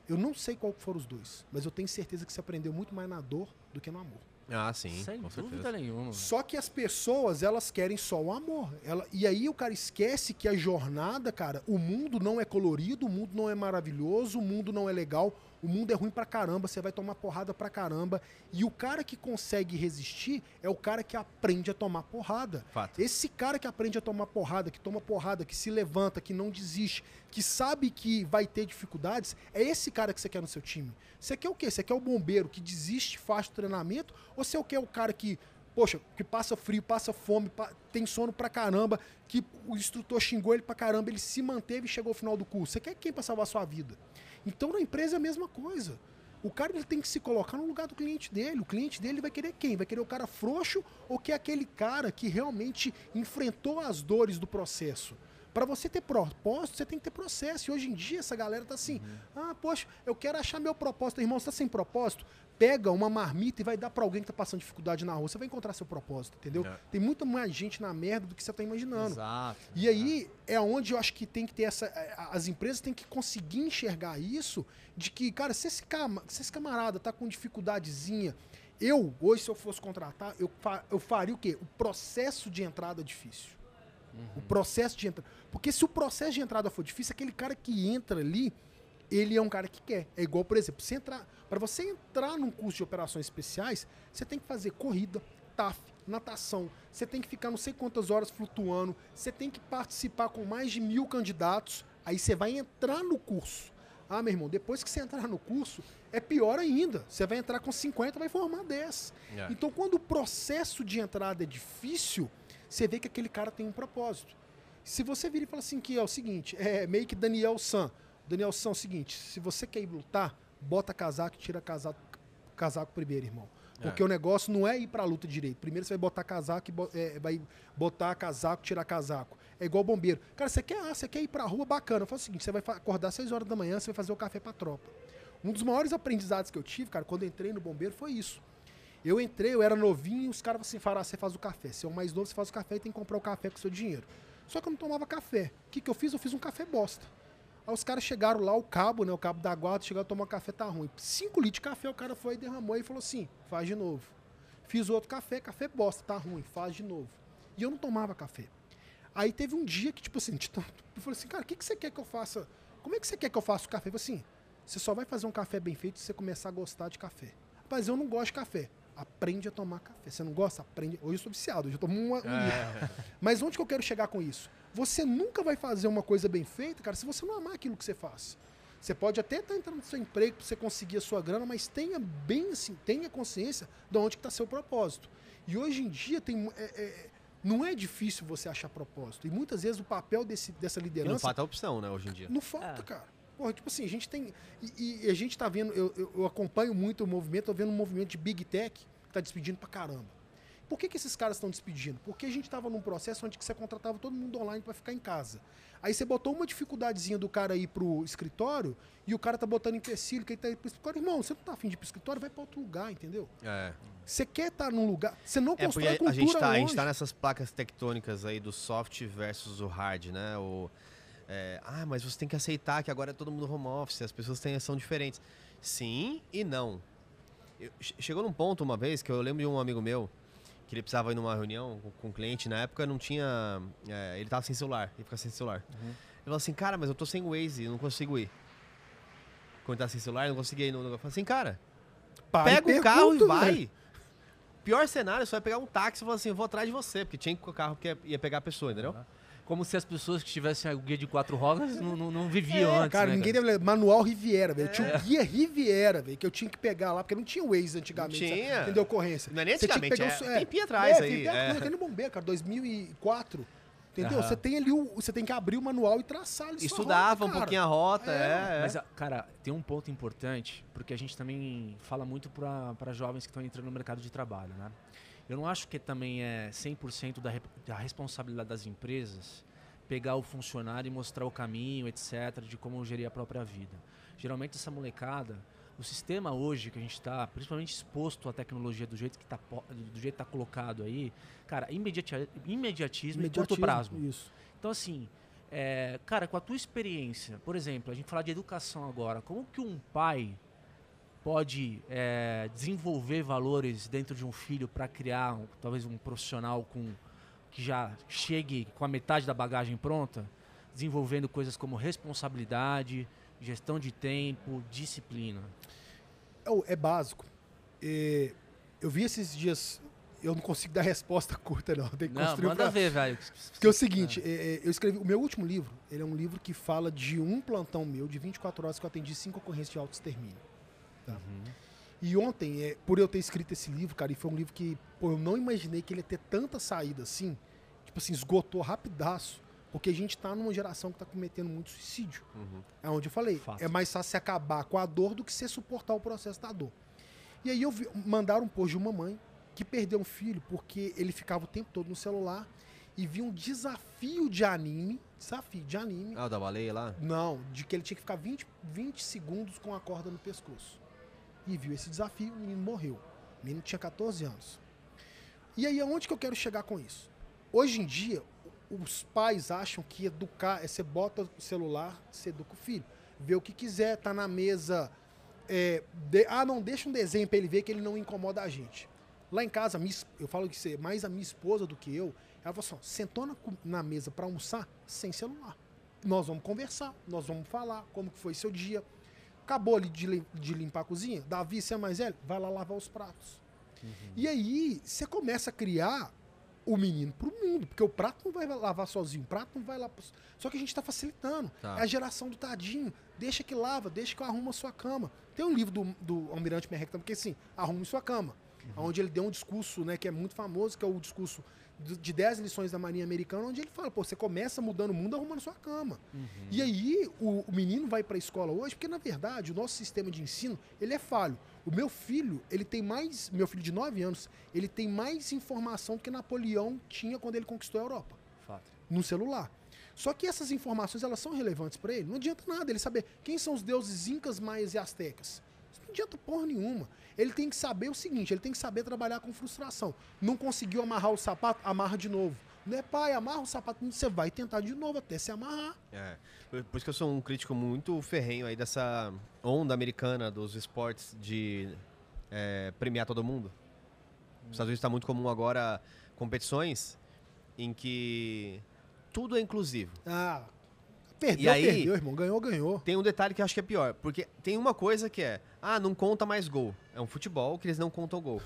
Eu não sei qual foram os dois, mas eu tenho certeza que você aprendeu muito mais na dor do que no amor. Ah, sim, Sem com dúvida certeza. nenhuma. Só que as pessoas, elas querem só o amor. Ela, e aí o cara esquece que a jornada, cara, o mundo não é colorido, o mundo não é maravilhoso, o mundo não é legal, o mundo é ruim pra caramba, você vai tomar porrada pra caramba. E o cara que consegue resistir é o cara que aprende a tomar porrada. Fato. Esse cara que aprende a tomar porrada, que toma porrada, que se levanta, que não desiste, que sabe que vai ter dificuldades, é esse cara que você quer no seu time. Você quer o quê? Você quer o bombeiro que desiste, faz o treinamento, ou você quer o cara que, poxa, que passa frio, passa fome, tem sono pra caramba, que o instrutor xingou ele pra caramba, ele se manteve e chegou ao final do curso. Você quer quem pra salvar a sua vida? Então na empresa é a mesma coisa. O cara ele tem que se colocar no lugar do cliente dele. O cliente dele vai querer quem? Vai querer o cara frouxo ou quer aquele cara que realmente enfrentou as dores do processo? Para você ter propósito, você tem que ter processo. E hoje em dia essa galera tá assim: ah, poxa, eu quero achar meu propósito. Irmão, você tá sem propósito? Pega uma marmita e vai dar para alguém que tá passando dificuldade na rua. Você vai encontrar seu propósito, entendeu? É. Tem muita mais gente na merda do que você tá imaginando. Exato. E aí é onde eu acho que tem que ter essa. é, As empresas têm que conseguir enxergar isso, de que, cara, se esse, cama- se esse camarada tá com dificuldadezinha, eu, hoje, se eu fosse contratar, eu, fa- eu faria o quê? O processo de entrada é difícil. O processo de entrada. Porque se o processo de entrada for difícil, aquele cara que entra ali, ele é um cara que quer. É igual, por exemplo, você entrar. Para você entrar num curso de operações especiais, você tem que fazer corrida, TAF, natação. Você tem que ficar não sei quantas horas flutuando. Você tem que participar com mais de mil candidatos. Aí você vai entrar no curso. Ah, meu irmão, depois que você entrar no curso, é pior ainda. Você vai entrar com 50, vai formar 10. É. Então, quando o processo de entrada é difícil, você vê que aquele cara tem um propósito. Se você vir e falar assim que é o seguinte, é meio que Daniel San. Daniel é o seguinte, se você quer ir lutar, bota casaco e tira casaco, casaco primeiro, irmão. Porque o negócio não é ir pra luta direito. Primeiro você vai botar casaco e é, vai botar casaco, tirar casaco. É igual bombeiro. Cara, você quer, ah, você quer ir pra rua, bacana. Fala o seguinte, você vai acordar às 6 horas da manhã, você vai fazer o café pra tropa. Um dos maiores aprendizados que eu tive, cara, quando entrei no bombeiro foi isso. Eu entrei, eu era novinho, os caras assim, falaram, ah, você faz o café. Você é o mais novo, você faz o café e tem que comprar o café com o seu dinheiro. Só que eu não tomava café. O que, que eu fiz? Eu fiz um café bosta. Aí os caras chegaram lá, o cabo, né? O cabo da guarda, chegaram a tomar café, tá ruim. Cinco litros de café, o cara foi e derramou e falou assim: faz de novo. Fiz outro café, café bosta, tá ruim, faz de novo. E eu não tomava café. Aí teve um dia que, tipo assim, eu falei assim, cara, o que, que você quer que eu faça? Como é que você quer que eu faça o café? Eu falei assim, você só vai fazer um café bem feito se você começar a gostar de café. Rapaz, eu não gosto de café. Aprende a tomar café. Você não gosta? Aprende. Hoje eu sou viciado, hoje eu tomo uma, um litro. Mas onde que eu quero chegar com isso? Você nunca vai fazer uma coisa bem feita, cara, se você não amar aquilo que você faz. Você pode até estar entrando no seu emprego para você conseguir a sua grana, mas tenha bem assim, tenha consciência de onde está seu propósito. E hoje em dia tem, é- é- não é difícil você achar propósito. E muitas vezes o papel desse, dessa E não liderança falta opção, né, hoje em dia. não falta, É. cara. Porra, tipo assim, a gente tem. E, e a gente tá vendo, eu, eu, eu acompanho muito o movimento, tô vendo um movimento de Big Tech que tá despedindo pra caramba. Por que, que esses caras estão despedindo? Porque a gente tava num processo onde você contratava todo mundo online para ficar em casa. Aí você botou uma dificuldadezinha do cara ir pro escritório e o cara tá botando empecilho, que ele tá indo pro escritório. Irmão, você não tá afim de ir pro escritório, vai pra outro lugar, entendeu? É. Você quer estar num lugar. Você não É porque constrói a, a cultura gente tá, a gente longe. tá nessas placas tectônicas aí do soft versus o hard, né? O, é, ah, mas você tem que aceitar que agora é todo mundo home office, as pessoas têm, são diferentes. Sim e não. Eu- che- chegou num ponto uma vez que eu lembro de um amigo meu que ele precisava ir numa reunião com, com um cliente, na época não tinha. é, ele tava sem celular, ele fica sem celular. Ele falou assim, cara, mas eu tô sem Waze, não consigo ir. Quando tá sem celular, não consegui ir no lugar. Eu falei assim, cara, e pega o carro e pergunta, vai. velho. Pior cenário, você vai pegar um táxi e falar assim, eu vou atrás de você, porque tinha que o carro que ia pegar a pessoa, entendeu? Como se as pessoas que tivessem o guia de quatro rodas não, não, não viviam É, antes. cara, né, ninguém cara? deve. Manual Riviera, velho. Eu tinha o guia Riviera, velho, que eu tinha que pegar lá, porque não tinha Waze antigamente. Não sabe? tinha. Entendeu? Ocorrência. Não é nem Você tinha que antigamente, pegar é o- tempinho atrás é, aí, Tem, é. é. tem no bombeiro, cara, 2004. Entendeu? Aham. Você tem ali o. Você tem que abrir o manual e traçar ali Estudava rota, um pouquinho a rota, É, é. Mas, cara, tem um ponto importante, porque a gente também fala muito para jovens que estão entrando no mercado de trabalho, né? Eu não acho que também é 100% da, da responsabilidade das empresas pegar o funcionário e mostrar o caminho, etc., de como gerir a própria vida. Geralmente essa molecada, o sistema hoje que a gente está, principalmente exposto à tecnologia do jeito que está do jeito tá colocado aí, cara, imediati imediatismo, e curto Imediatismo, prazo. Isso. Então, assim, é, cara, com a tua experiência, por exemplo, a gente falar de educação agora, como que um pai pode é, desenvolver valores dentro de um filho para criar um- talvez um profissional com que já chegue com a metade da bagagem pronta, desenvolvendo coisas como responsabilidade, gestão de tempo, disciplina. É, é básico. É, eu vi esses dias. Eu não consigo dar resposta curta, não. Tem que Não, construir manda pra- ver, velho. Porque é o seguinte, é, é, eu escrevi. O meu último livro, ele é um livro que fala de um plantão meu de 24 horas que eu atendi cinco ocorrências de auto-extermínio. Tá? E ontem, é, por eu ter escrito esse livro, cara, e foi um livro que pô, eu não imaginei que ele ia ter tanta saída assim. Tipo assim, esgotou rapidaço. Porque a gente tá numa geração que tá cometendo muito suicídio. É onde eu falei. Fato. É mais fácil você acabar com a dor do que você suportar o processo da dor. E aí eu vi, mandaram um post de uma mãe que perdeu um filho porque ele ficava o tempo todo no celular e via um desafio de anime. Desafio de anime. Ah, o da baleia lá? Não, de que ele tinha que ficar 20, 20 segundos com a corda no pescoço. E viu esse desafio, o menino morreu. O menino tinha 14 anos. E aí, aonde que eu quero chegar com isso? Hoje em dia, os pais acham que educar é você bota o celular, você educa o filho. Vê o que quiser, tá na mesa. é, de- ah, não, deixa um desenho pra ele ver que ele não incomoda a gente. Lá em casa, eu falo que você, mais a minha esposa do que eu, ela falou assim: sentou na, na mesa pra almoçar sem celular. Nós vamos conversar, nós vamos falar como que foi seu dia. Acabou ali de, de limpar a cozinha? Davi, você é mais velho? Vai lá lavar os pratos. E aí, você começa a criar o menino pro mundo, porque o prato não vai lavar sozinho, o prato não vai lá. Só que a gente tá facilitando. Tá. É a geração do tadinho. Deixa que lava, deixa que eu arrumo a sua cama. Tem um livro do, do Almirante Merreca também, que é assim, arrume sua cama. Onde ele deu um discurso, né, que é muito famoso, que é o discurso de 10 lições da Marinha Americana, onde ele fala, pô, você começa mudando o mundo arrumando sua cama. E aí, o, o menino vai para a escola hoje, porque na verdade o nosso sistema de ensino, ele é falho. O meu filho, ele tem mais, meu filho de 9 anos, ele tem mais informação do que Napoleão tinha quando ele conquistou a Europa, Fato. no celular. Só que essas informações, elas são relevantes para ele. Não adianta nada ele saber quem são os deuses incas, maias e astecas. Adianta porra nenhuma. Ele tem que saber o seguinte, ele tem que saber trabalhar com frustração. Não conseguiu amarrar o sapato, amarra de novo. Não é pai, amarra o sapato, você vai tentar de novo até se amarrar. É. Por por isso que eu sou um crítico muito ferrenho aí dessa onda americana dos esportes de é, premiar todo mundo. Nos Estados Unidos está muito comum agora competições em que tudo é inclusivo. Ah, perdeu, E aí- perdeu, irmão. Ganhou, ganhou. Tem um detalhe que eu acho que é pior, porque tem uma coisa que é, ah, não conta mais gol. É um futebol que eles não contam gol.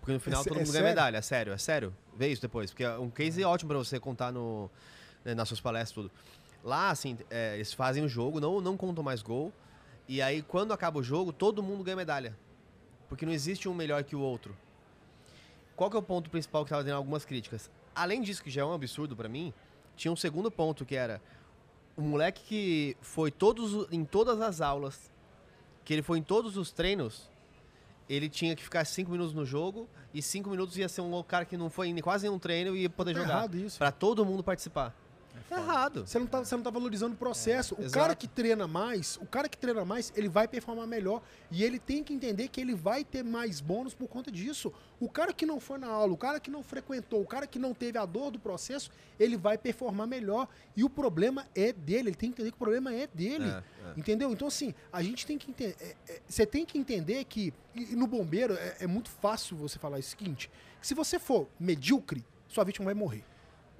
Porque no final sé- todo é mundo ganha sério? medalha, é sério, é sério. Vê isso depois, porque é um case ótimo pra você contar no, né, nas suas palestras tudo. Lá, assim, é, eles fazem o jogo, não, não contam mais gol, e aí quando acaba o jogo, todo mundo ganha medalha. Porque não existe um melhor que o outro. Qual que é o ponto principal que tava tendo algumas críticas? Além disso, que já é um absurdo pra mim, tinha um segundo ponto que era o moleque que foi todos, em todas as aulas, que ele foi em todos os treinos, ele tinha que ficar cinco minutos no jogo e cinco minutos ia ser um cara que não foi em quase nenhum treino e ia poder Tá jogar. errado isso. Pra todo mundo participar. Tá errado. Você não, tá, você não tá valorizando o processo. o exato. cara que treina mais, o cara que treina mais, ele vai performar melhor. E ele tem que entender que ele vai ter mais bônus por conta disso. O cara que não foi na aula, o cara que não frequentou, o cara que não teve a dor do processo, ele vai performar melhor. E o problema é dele. Ele tem que entender que o problema é dele. É, é. Entendeu? Então, assim, a gente tem que entender. Você tem que entender que e no bombeiro é, é muito fácil você falar o seguinte: que se você for medíocre, sua vítima vai morrer.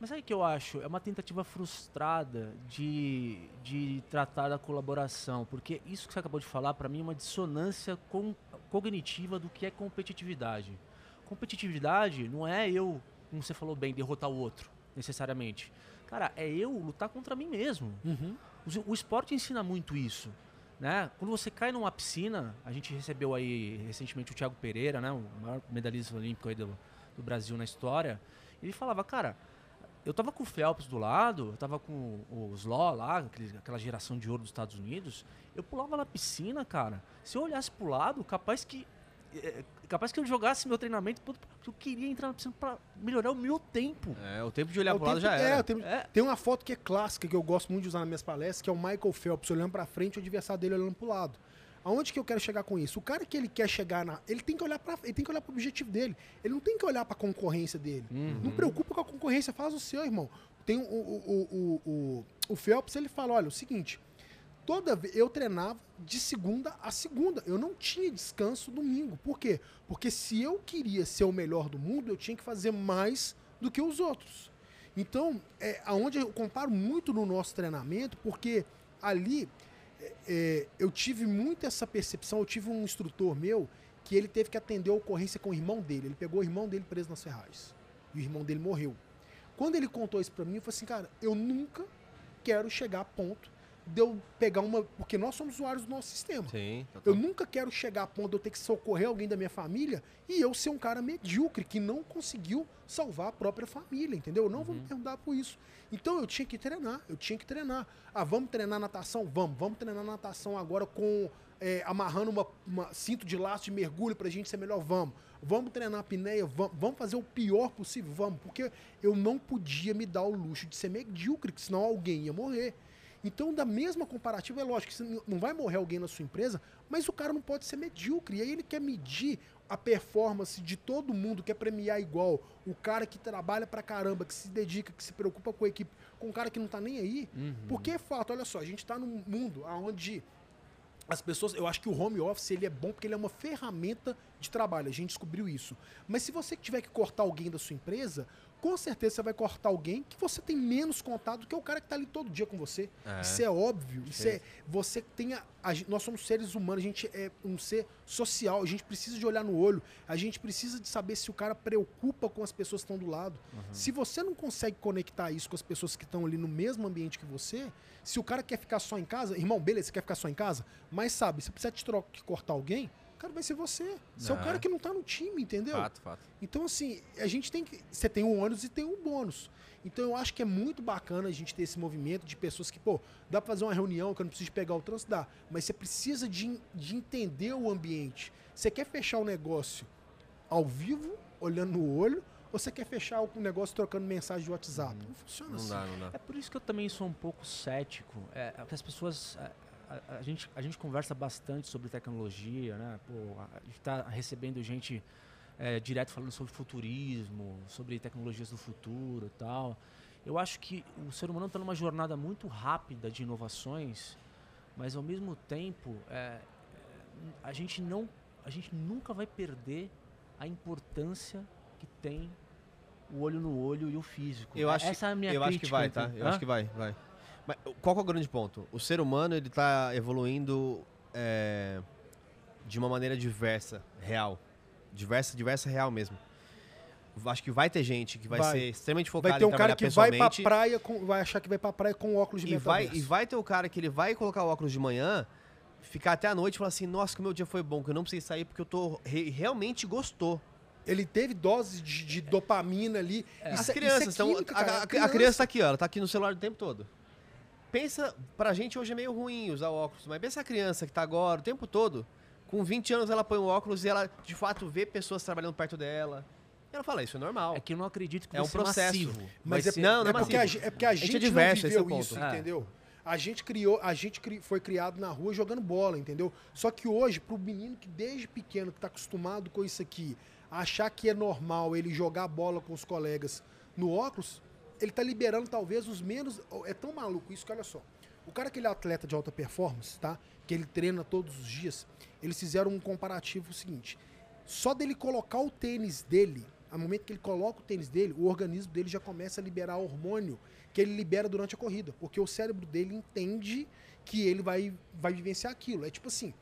Mas aí que eu acho, é uma tentativa frustrada de, de tratar da colaboração, porque isso que você acabou de falar, para mim, é uma dissonância com- cognitiva do que é competitividade. Competitividade não é eu, como você falou bem, derrotar o outro. necessariamente. Cara, é eu lutar contra mim mesmo. Uhum. O, o esporte ensina muito isso. Né? Quando você cai numa piscina, a gente recebeu aí recentemente o Thiago Pereira, né? o maior medalhista olímpico do, do Brasil na história. Ele falava, cara, eu tava com o Phelps do lado, eu tava com o Slaw lá, aquele- aquela geração de ouro dos Estados Unidos. Eu pulava na piscina, cara. Se eu olhasse pro lado, capaz que. é, capaz que eu jogasse meu treinamento, porque eu queria entrar na piscina pra melhorar o meu tempo. É, o tempo de olhar É pro lado já é, era. o tempo- É. Tem uma foto que é clássica, que eu gosto muito de usar nas minhas palestras, que é o Michael Phelps olhando pra frente e o adversário dele olhando pro lado. Aonde que eu quero chegar com isso? O cara que ele quer chegar na. Ele tem que olhar para ele tem que olhar pro objetivo dele. Ele não tem que olhar pra concorrência dele. Não preocupa com a concorrência, faz o seu, irmão. Tem o, o, o, o, o, o Phelps, ele fala: olha, o seguinte. Toda vez eu treinava de segunda a segunda. Eu não tinha descanso domingo. Por quê? Porque se eu queria ser o melhor do mundo, eu tinha que fazer mais do que os outros. Então, é aonde eu comparo muito no nosso treinamento, porque ali é, é, eu tive muito essa percepção. Eu tive um instrutor meu que ele teve que atender a ocorrência com o irmão dele. Ele pegou o irmão dele preso nas ferragens. E o irmão dele morreu. Quando ele contou isso pra mim, eu falei assim, cara, eu nunca quero chegar a ponto de eu pegar uma. Porque nós somos usuários do nosso sistema. Sim, Eu total. nunca quero chegar a ponto de eu ter que socorrer alguém da minha família e eu ser um cara medíocre que não conseguiu salvar a própria família, entendeu? Eu não vou me perguntar por isso. Então eu tinha que treinar, eu tinha que treinar. Ah, vamos treinar natação? Vamos. Vamos treinar natação agora com é, amarrando uma, uma cinto de laço de mergulho pra gente ser melhor? Vamos. Vamos treinar apneia? Vamos. Vamos fazer o pior possível? Vamos. Porque eu não podia me dar o luxo de ser medíocre, que senão alguém ia morrer. Então, da mesma comparativa, é lógico que você não- vai morrer alguém na sua empresa, mas o cara não pode ser medíocre. E aí ele quer medir a performance de todo mundo, quer premiar igual. O cara que trabalha pra caramba, que se dedica, que se preocupa com a equipe, com o cara que não tá nem aí. Porque é fato, olha só, a gente tá num mundo onde as pessoas, eu acho que o home office ele é bom porque ele é uma ferramenta de trabalho, a gente descobriu isso. Mas se você tiver que cortar alguém da sua empresa, com certeza você vai cortar alguém que você tem menos contato do que o cara que tá ali todo dia com você. É. Isso é óbvio. Isso é, você tem a, a nós somos seres humanos, a gente é um ser social, a gente precisa de olhar no olho, a gente precisa de saber se o cara preocupa com as pessoas que estão do lado. Se você não consegue conectar isso com as pessoas que estão ali no mesmo ambiente que você, se o cara quer ficar só em casa, irmão, beleza, você quer ficar só em casa, mas sabe, se precisar te tro- que cortar alguém, cara, vai ser você. Você é o É. cara que não tá no time, entendeu? Fato, fato. Então, assim, a gente tem que. Você tem um ônus e tem um bônus. Então, eu acho que é muito bacana a gente ter esse movimento de pessoas que, pô, dá pra fazer uma reunião que eu não preciso pegar o trânsito, dá. Mas você precisa de, de entender o ambiente. Você quer fechar o negócio ao vivo, olhando no olho, ou você quer fechar o negócio trocando mensagem de WhatsApp? Não funciona Não assim. dá, não dá. É por isso que eu também sou um pouco cético. É, é as pessoas. é, A, a gente, a gente conversa bastante sobre tecnologia, né? Pô, a gente está recebendo gente é, direto falando sobre futurismo, sobre tecnologias do futuro e tal. Eu acho que o ser humano está numa jornada muito rápida de inovações, mas ao mesmo tempo é, é, a gente não, a gente nunca vai perder a importância que tem o olho no olho e o físico. Eu acho, Essa é a minha eu acho que crítica, vai, tá? Eu Hã? acho que vai, vai. Mas qual que é o grande ponto? O ser humano, ele tá evoluindo é, de uma maneira diversa, real. Diversa, diversa, real mesmo. Acho que vai ter gente que vai, Vai. ser extremamente focada Vai ter um cara que vai pra pessoalmente praia, com, vai achar que vai pra praia com óculos de e vai, e vai ter o cara que ele vai colocar o óculos de manhã, ficar até a noite e falar assim, nossa, que o meu dia foi bom, que eu não precisei sair porque eu tô re- realmente gostou. Ele teve doses de, de dopamina ali. As Isso é- crianças isso é estão. química, a, a- a criança tá aqui, ó, ela tá aqui no celular o tempo todo. Pensa, pra gente hoje é meio ruim usar óculos, mas pensa a criança que tá agora o tempo todo, com 20 anos ela põe o óculos e ela de fato vê pessoas trabalhando perto dela. E ela fala, isso é normal. É que eu não acredito que É um processo. massivo. Mas é, ser- não, não é é porque a, massivo. é porque a gente gente, é diverso, não viveu isso, entendeu? A gente criou, a gente cri- foi criado na rua jogando bola, entendeu? Só que hoje, pro menino que desde pequeno, que tá acostumado com isso aqui, achar que é normal ele jogar bola com os colegas no óculos, ele tá liberando talvez os menos. É tão maluco isso que olha só. O cara que ele é atleta de alta performance, tá? Que ele treina todos os dias, eles fizeram um comparativo seguinte. Só dele colocar o tênis dele, no momento que ele coloca o tênis dele, o organismo dele já começa a liberar hormônio que ele libera durante a corrida, porque o cérebro dele entende que ele vai, vai vivenciar aquilo. É tipo assim,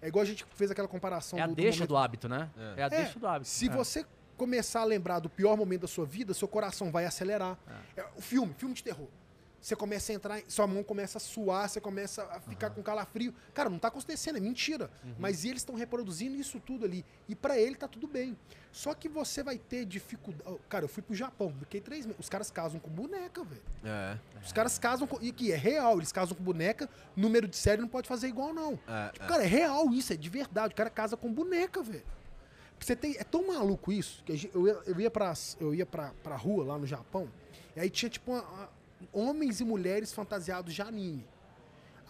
é igual a gente fez aquela comparação É a do, do deixa momento- do hábito, né? É. É, a É, deixa do hábito. Se É. você começar a lembrar do pior momento da sua vida, seu coração vai acelerar. É, o filme, filme de terror. Você começa a entrar, sua mão começa a suar, você começa a ficar com calafrio. Cara, não tá acontecendo, é mentira. Mas eles estão reproduzindo isso tudo ali. E pra ele tá tudo bem. Só que você vai ter dificuldade. Cara, eu fui pro Japão, fiquei três meses. Os caras casam com boneca, velho. É. Os caras casam com. E que é real, eles casam com boneca, número de série não pode fazer igual, não. É, Tipo, Cara, é real isso, é de verdade. O cara casa com boneca, velho. Você tem, é tão maluco isso que eu ia, eu ia, pra, eu ia pra, pra rua lá no Japão, e aí tinha tipo uma- uma- homens e mulheres fantasiados de anime.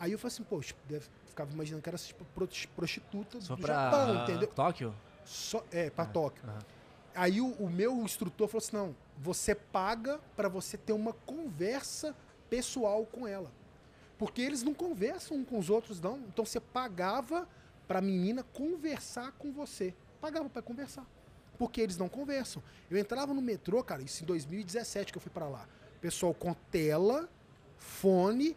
Aí eu falei assim, poxa, deve, ficava imaginando que era tipo pro- prostituta Só do pra Japão, entendeu? Tóquio? Só, é, pra Tóquio. Aí o, o meu instrutor falou assim: não, você paga pra você ter uma conversa pessoal com ela. Porque eles não conversam um com os outros, não. Então você pagava pra menina conversar com você. Pagava pra conversar. Porque eles não conversam. Eu entrava no metrô, cara, isso em 2017 que eu fui pra lá. Pessoal com tela, fone,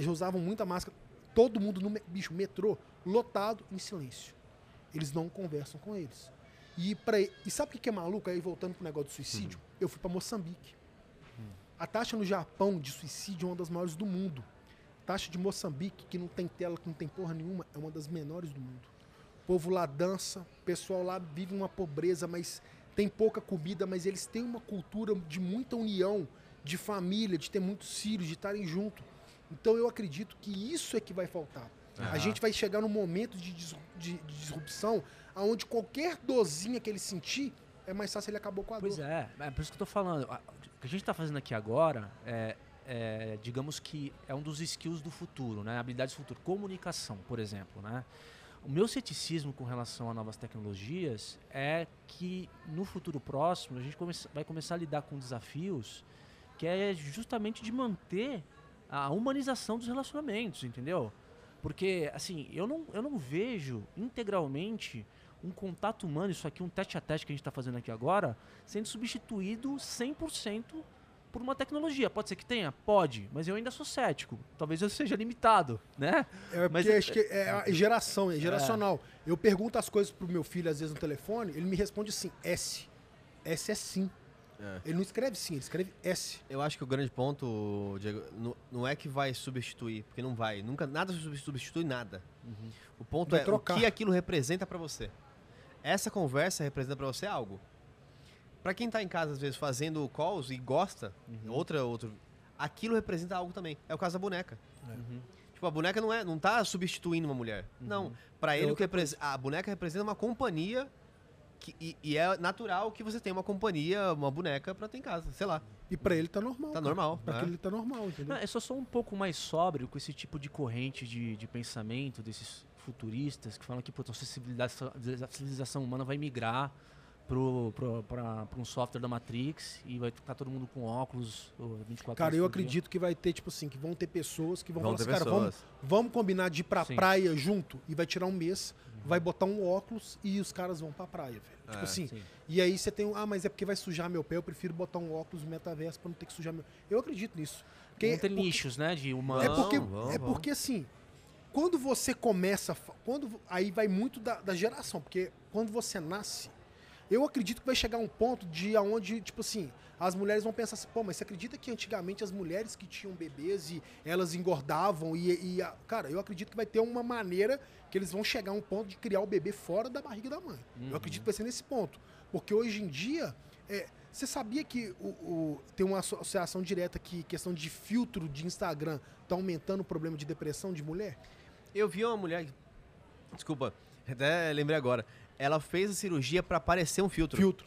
já usavam muita máscara. Todo mundo no bicho, metrô, lotado, em silêncio. Eles não conversam com eles. E, pra, e sabe o que é maluco? Aí voltando pro negócio do suicídio, eu fui pra Moçambique. A taxa no Japão de suicídio é uma das maiores do mundo. A taxa de Moçambique, que não tem tela, que não tem porra nenhuma, é uma das menores do mundo. O povo lá dança, o pessoal lá vive uma pobreza, mas tem pouca comida, mas eles têm uma cultura de muita união, de família, de ter muitos filhos, de estarem junto. Então eu acredito que isso é que vai faltar. A gente vai chegar num momento de, dis- de- de disrupção onde qualquer dozinha que ele sentir, é mais fácil ele acabou com a Pois dor. é, é por isso que eu tô falando. O que a gente está fazendo aqui agora é, é, digamos que é um dos skills do futuro, né? Habilidades do futuro. Comunicação, por exemplo, né? O meu ceticismo com relação a novas tecnologias é que no futuro próximo a gente vai começar a lidar com desafios que é justamente de manter a humanização dos relacionamentos, entendeu? Porque, assim, eu não, eu não vejo integralmente um contato humano, isso aqui, um teste a teste que a gente está fazendo aqui agora, sendo substituído 100% por uma tecnologia. Pode ser que tenha? Pode, mas eu ainda sou cético. Talvez eu seja limitado, né? É Mas porque é- acho que é a geração, é geracional. Eu pergunto as coisas pro meu filho, às vezes, no telefone, ele me responde assim, S. S é sim. É. Ele não escreve sim, ele escreve S. Eu acho que o grande ponto, Diego, não, não é que vai substituir, porque não vai. Nunca, nada sub- substitui nada. O ponto Vai é trocar. o que aquilo representa pra você. Essa conversa representa pra você algo. Pra quem tá em casa, às vezes, fazendo calls e gosta, outra, outro, aquilo representa algo também. É o caso da boneca. Uhum. Tipo, a boneca não, é, não tá substituindo uma mulher. Não. Pra ele, o que a boneca representa uma companhia que, e, e é natural que você tenha uma companhia, uma boneca pra ter em casa. Sei lá. E pra ele tá normal. Tá cara. normal, Pra né? ele tá normal, entendeu? Não, eu só sou um pouco mais sóbrio com esse tipo de corrente de, de pensamento desses futuristas que falam que pô, a civilização, a civilização humana vai migrar para um software da Matrix e vai ficar todo mundo com óculos ô, 24 Cara, horas eu por dia. acredito que vai ter, tipo assim, que vão ter pessoas que vão, Vão falar assim, cara, vamos, vamos combinar de ir pra Sim. praia junto e vai tirar um mês, vai botar um óculos e os caras vão pra praia, velho. Tipo É. assim, Sim. e aí você tem um, ah, mas é porque vai sujar meu pé, eu prefiro botar um óculos no metaverso pra não ter que sujar meu... Eu acredito nisso. Porque, Vão ter porque- nichos, né, de humanos. É porque, Vão, é vão. porque assim, quando você começa, quando aí vai muito da, da geração, porque quando você nasce, eu acredito que vai chegar um ponto de aonde, tipo assim, as mulheres vão pensar assim, pô, mas você acredita que antigamente as mulheres que tinham bebês e elas engordavam e, e a- cara, eu acredito que vai ter uma maneira que eles vão chegar a um ponto de criar o bebê fora da barriga da mãe. Eu acredito que vai ser nesse ponto, porque hoje em dia é, você sabia que o, o- tem uma associação direta que questão de filtro de Instagram tá aumentando o problema de depressão de mulher? Eu vi uma mulher. Desculpa, até lembrei agora. Ela fez a cirurgia pra parecer um filtro. Filtro.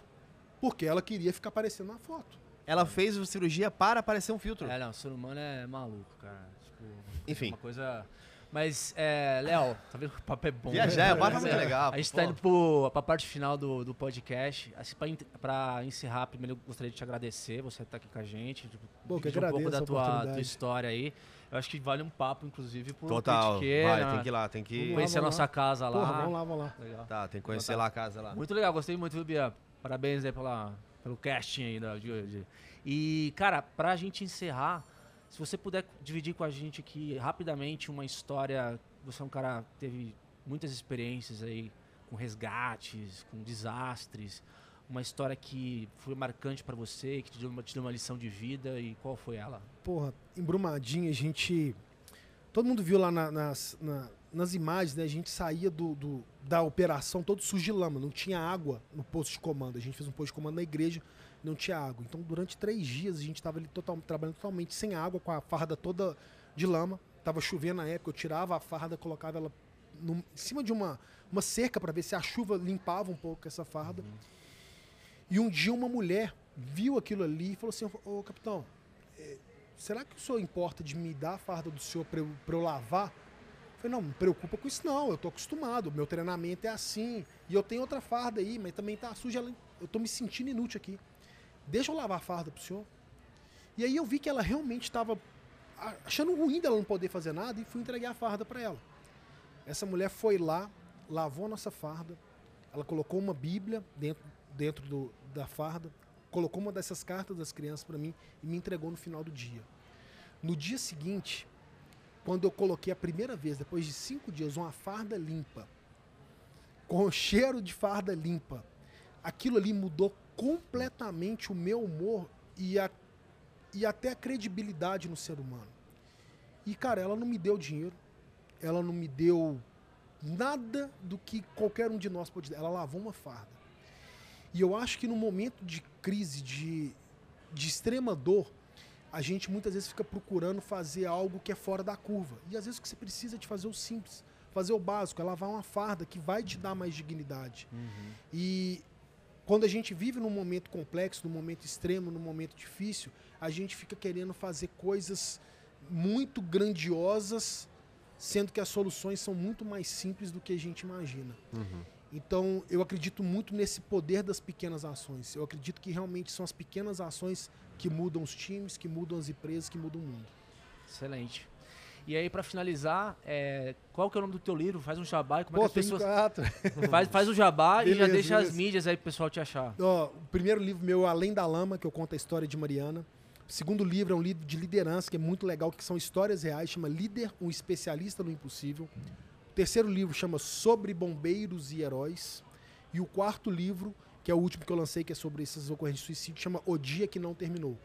Porque ela queria ficar aparecendo na foto. Ela fez a cirurgia para parecer um filtro. É, não, o ser humano é maluco, cara. Tipo, Enfim. Uma coisa. Mas, é, Léo, tá vendo que o papo é bom? Viajar, né? o papo é muito legal, A gente pô. tá indo pro, pra parte final do, do podcast. Assim, pra, pra encerrar, primeiro eu gostaria de te agradecer, você tá aqui com a gente. Tipo, Pô, que um pouco da tua, tua história aí. Eu acho que vale um papo, inclusive, por Total. Vai, tem que ir lá, tem que. Vamos lá. Conhecer a nossa casa lá. Porra, vamos lá, vamos lá. Legal. Tá, tem que conhecer Tá. lá a casa lá. Muito legal, gostei muito, viu, Bia? Parabéns aí pela, pelo casting aí da, de hoje. E, cara, pra gente encerrar, se você puder dividir com a gente aqui rapidamente uma história. Você é um cara que teve muitas experiências aí com resgates, com desastres. Uma história que foi marcante para você, que te deu, uma, te deu uma lição de vida e qual foi ela? Porra, em Brumadinho a gente. Todo mundo viu lá na- nas, na- nas imagens, né? A gente saía do, do- da operação todo sujo de lama, não tinha água no posto de comando. A gente fez um posto de comando na igreja, não tinha água. Então, durante três dias, a gente estava ali total, trabalhando totalmente sem água, com a farda toda de lama. Tava chovendo na época, eu tirava a farda, colocava ela no- em cima de uma, uma cerca para ver se a chuva limpava um pouco essa farda. E um dia uma mulher viu aquilo ali e falou assim: Ô capitão, eh, será que o senhor importa de me dar a farda do senhor para eu, eu lavar? Eu falei: não, não me preocupa com isso não, eu tô acostumado, meu treinamento é assim. E eu tenho outra farda aí, mas também tá suja, eu tô me sentindo inútil aqui. Deixa eu lavar a farda pro senhor. E aí eu vi que ela realmente estava achando ruim dela não poder fazer nada e fui entregar a farda para ela. Essa mulher foi lá, lavou a nossa farda, ela colocou uma Bíblia dentro, dentro do, da farda, colocou uma dessas cartas das crianças para mim e me entregou no final do dia. No dia seguinte, quando eu coloquei a primeira vez, depois de cinco dias, uma farda limpa, com cheiro de farda limpa, aquilo ali mudou completamente o meu humor e, a, e até a credibilidade no ser humano. E, cara, ela não me deu dinheiro, ela não me deu nada do que qualquer um de nós pode dar. Ela lavou uma farda. E eu acho que no momento de crise, de, de extrema dor, a gente muitas vezes fica procurando fazer algo que é fora da curva. E às vezes o que você precisa é de fazer o simples, fazer o básico, é lavar uma farda que vai te dar mais dignidade. E quando a gente vive num momento complexo, num momento extremo, num momento difícil, a gente fica querendo fazer coisas muito grandiosas, sendo que as soluções são muito mais simples do que a gente imagina. Então, eu acredito muito nesse poder das pequenas ações. Eu acredito que realmente são as pequenas ações que mudam os times, que mudam as empresas, que mudam o mundo. Excelente. E aí, para finalizar, é, qual que é o nome do teu livro? Faz um jabá e como Pô, é que as pessoas... quatro. Faz, faz o jabá e já Beleza, deixa as beleza. mídias aí pro pessoal te achar. Ó, o primeiro livro meu é Além da Lama, que eu conto a história de Mariana. O segundo livro é um livro de liderança, que é muito legal, que são histórias reais, chama Líder, um especialista no impossível. O terceiro livro chama Sobre Bombeiros e Heróis. E o quarto livro, que é o último que eu lancei, que é sobre essas ocorrências de suicídio, chama O Dia Que Não Terminou.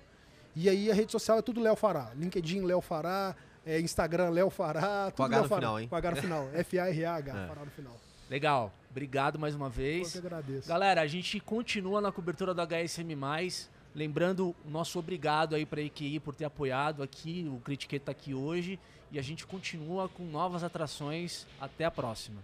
E aí a rede social é tudo Léo Fará. LinkedIn, Léo Fará, é, Instagram, Léo Fará, tudo H Léo no Fará. final, hein? Com H no final. F-A-R-A-H, É. Fará no final. Legal. Obrigado mais uma Eu vez. que agradeço. Galera, a gente continua na cobertura do HSM+. Lembrando o nosso obrigado aí para a EQI por ter apoiado aqui, o Critiqueta tá aqui hoje e a gente continua com novas atrações. Até a próxima.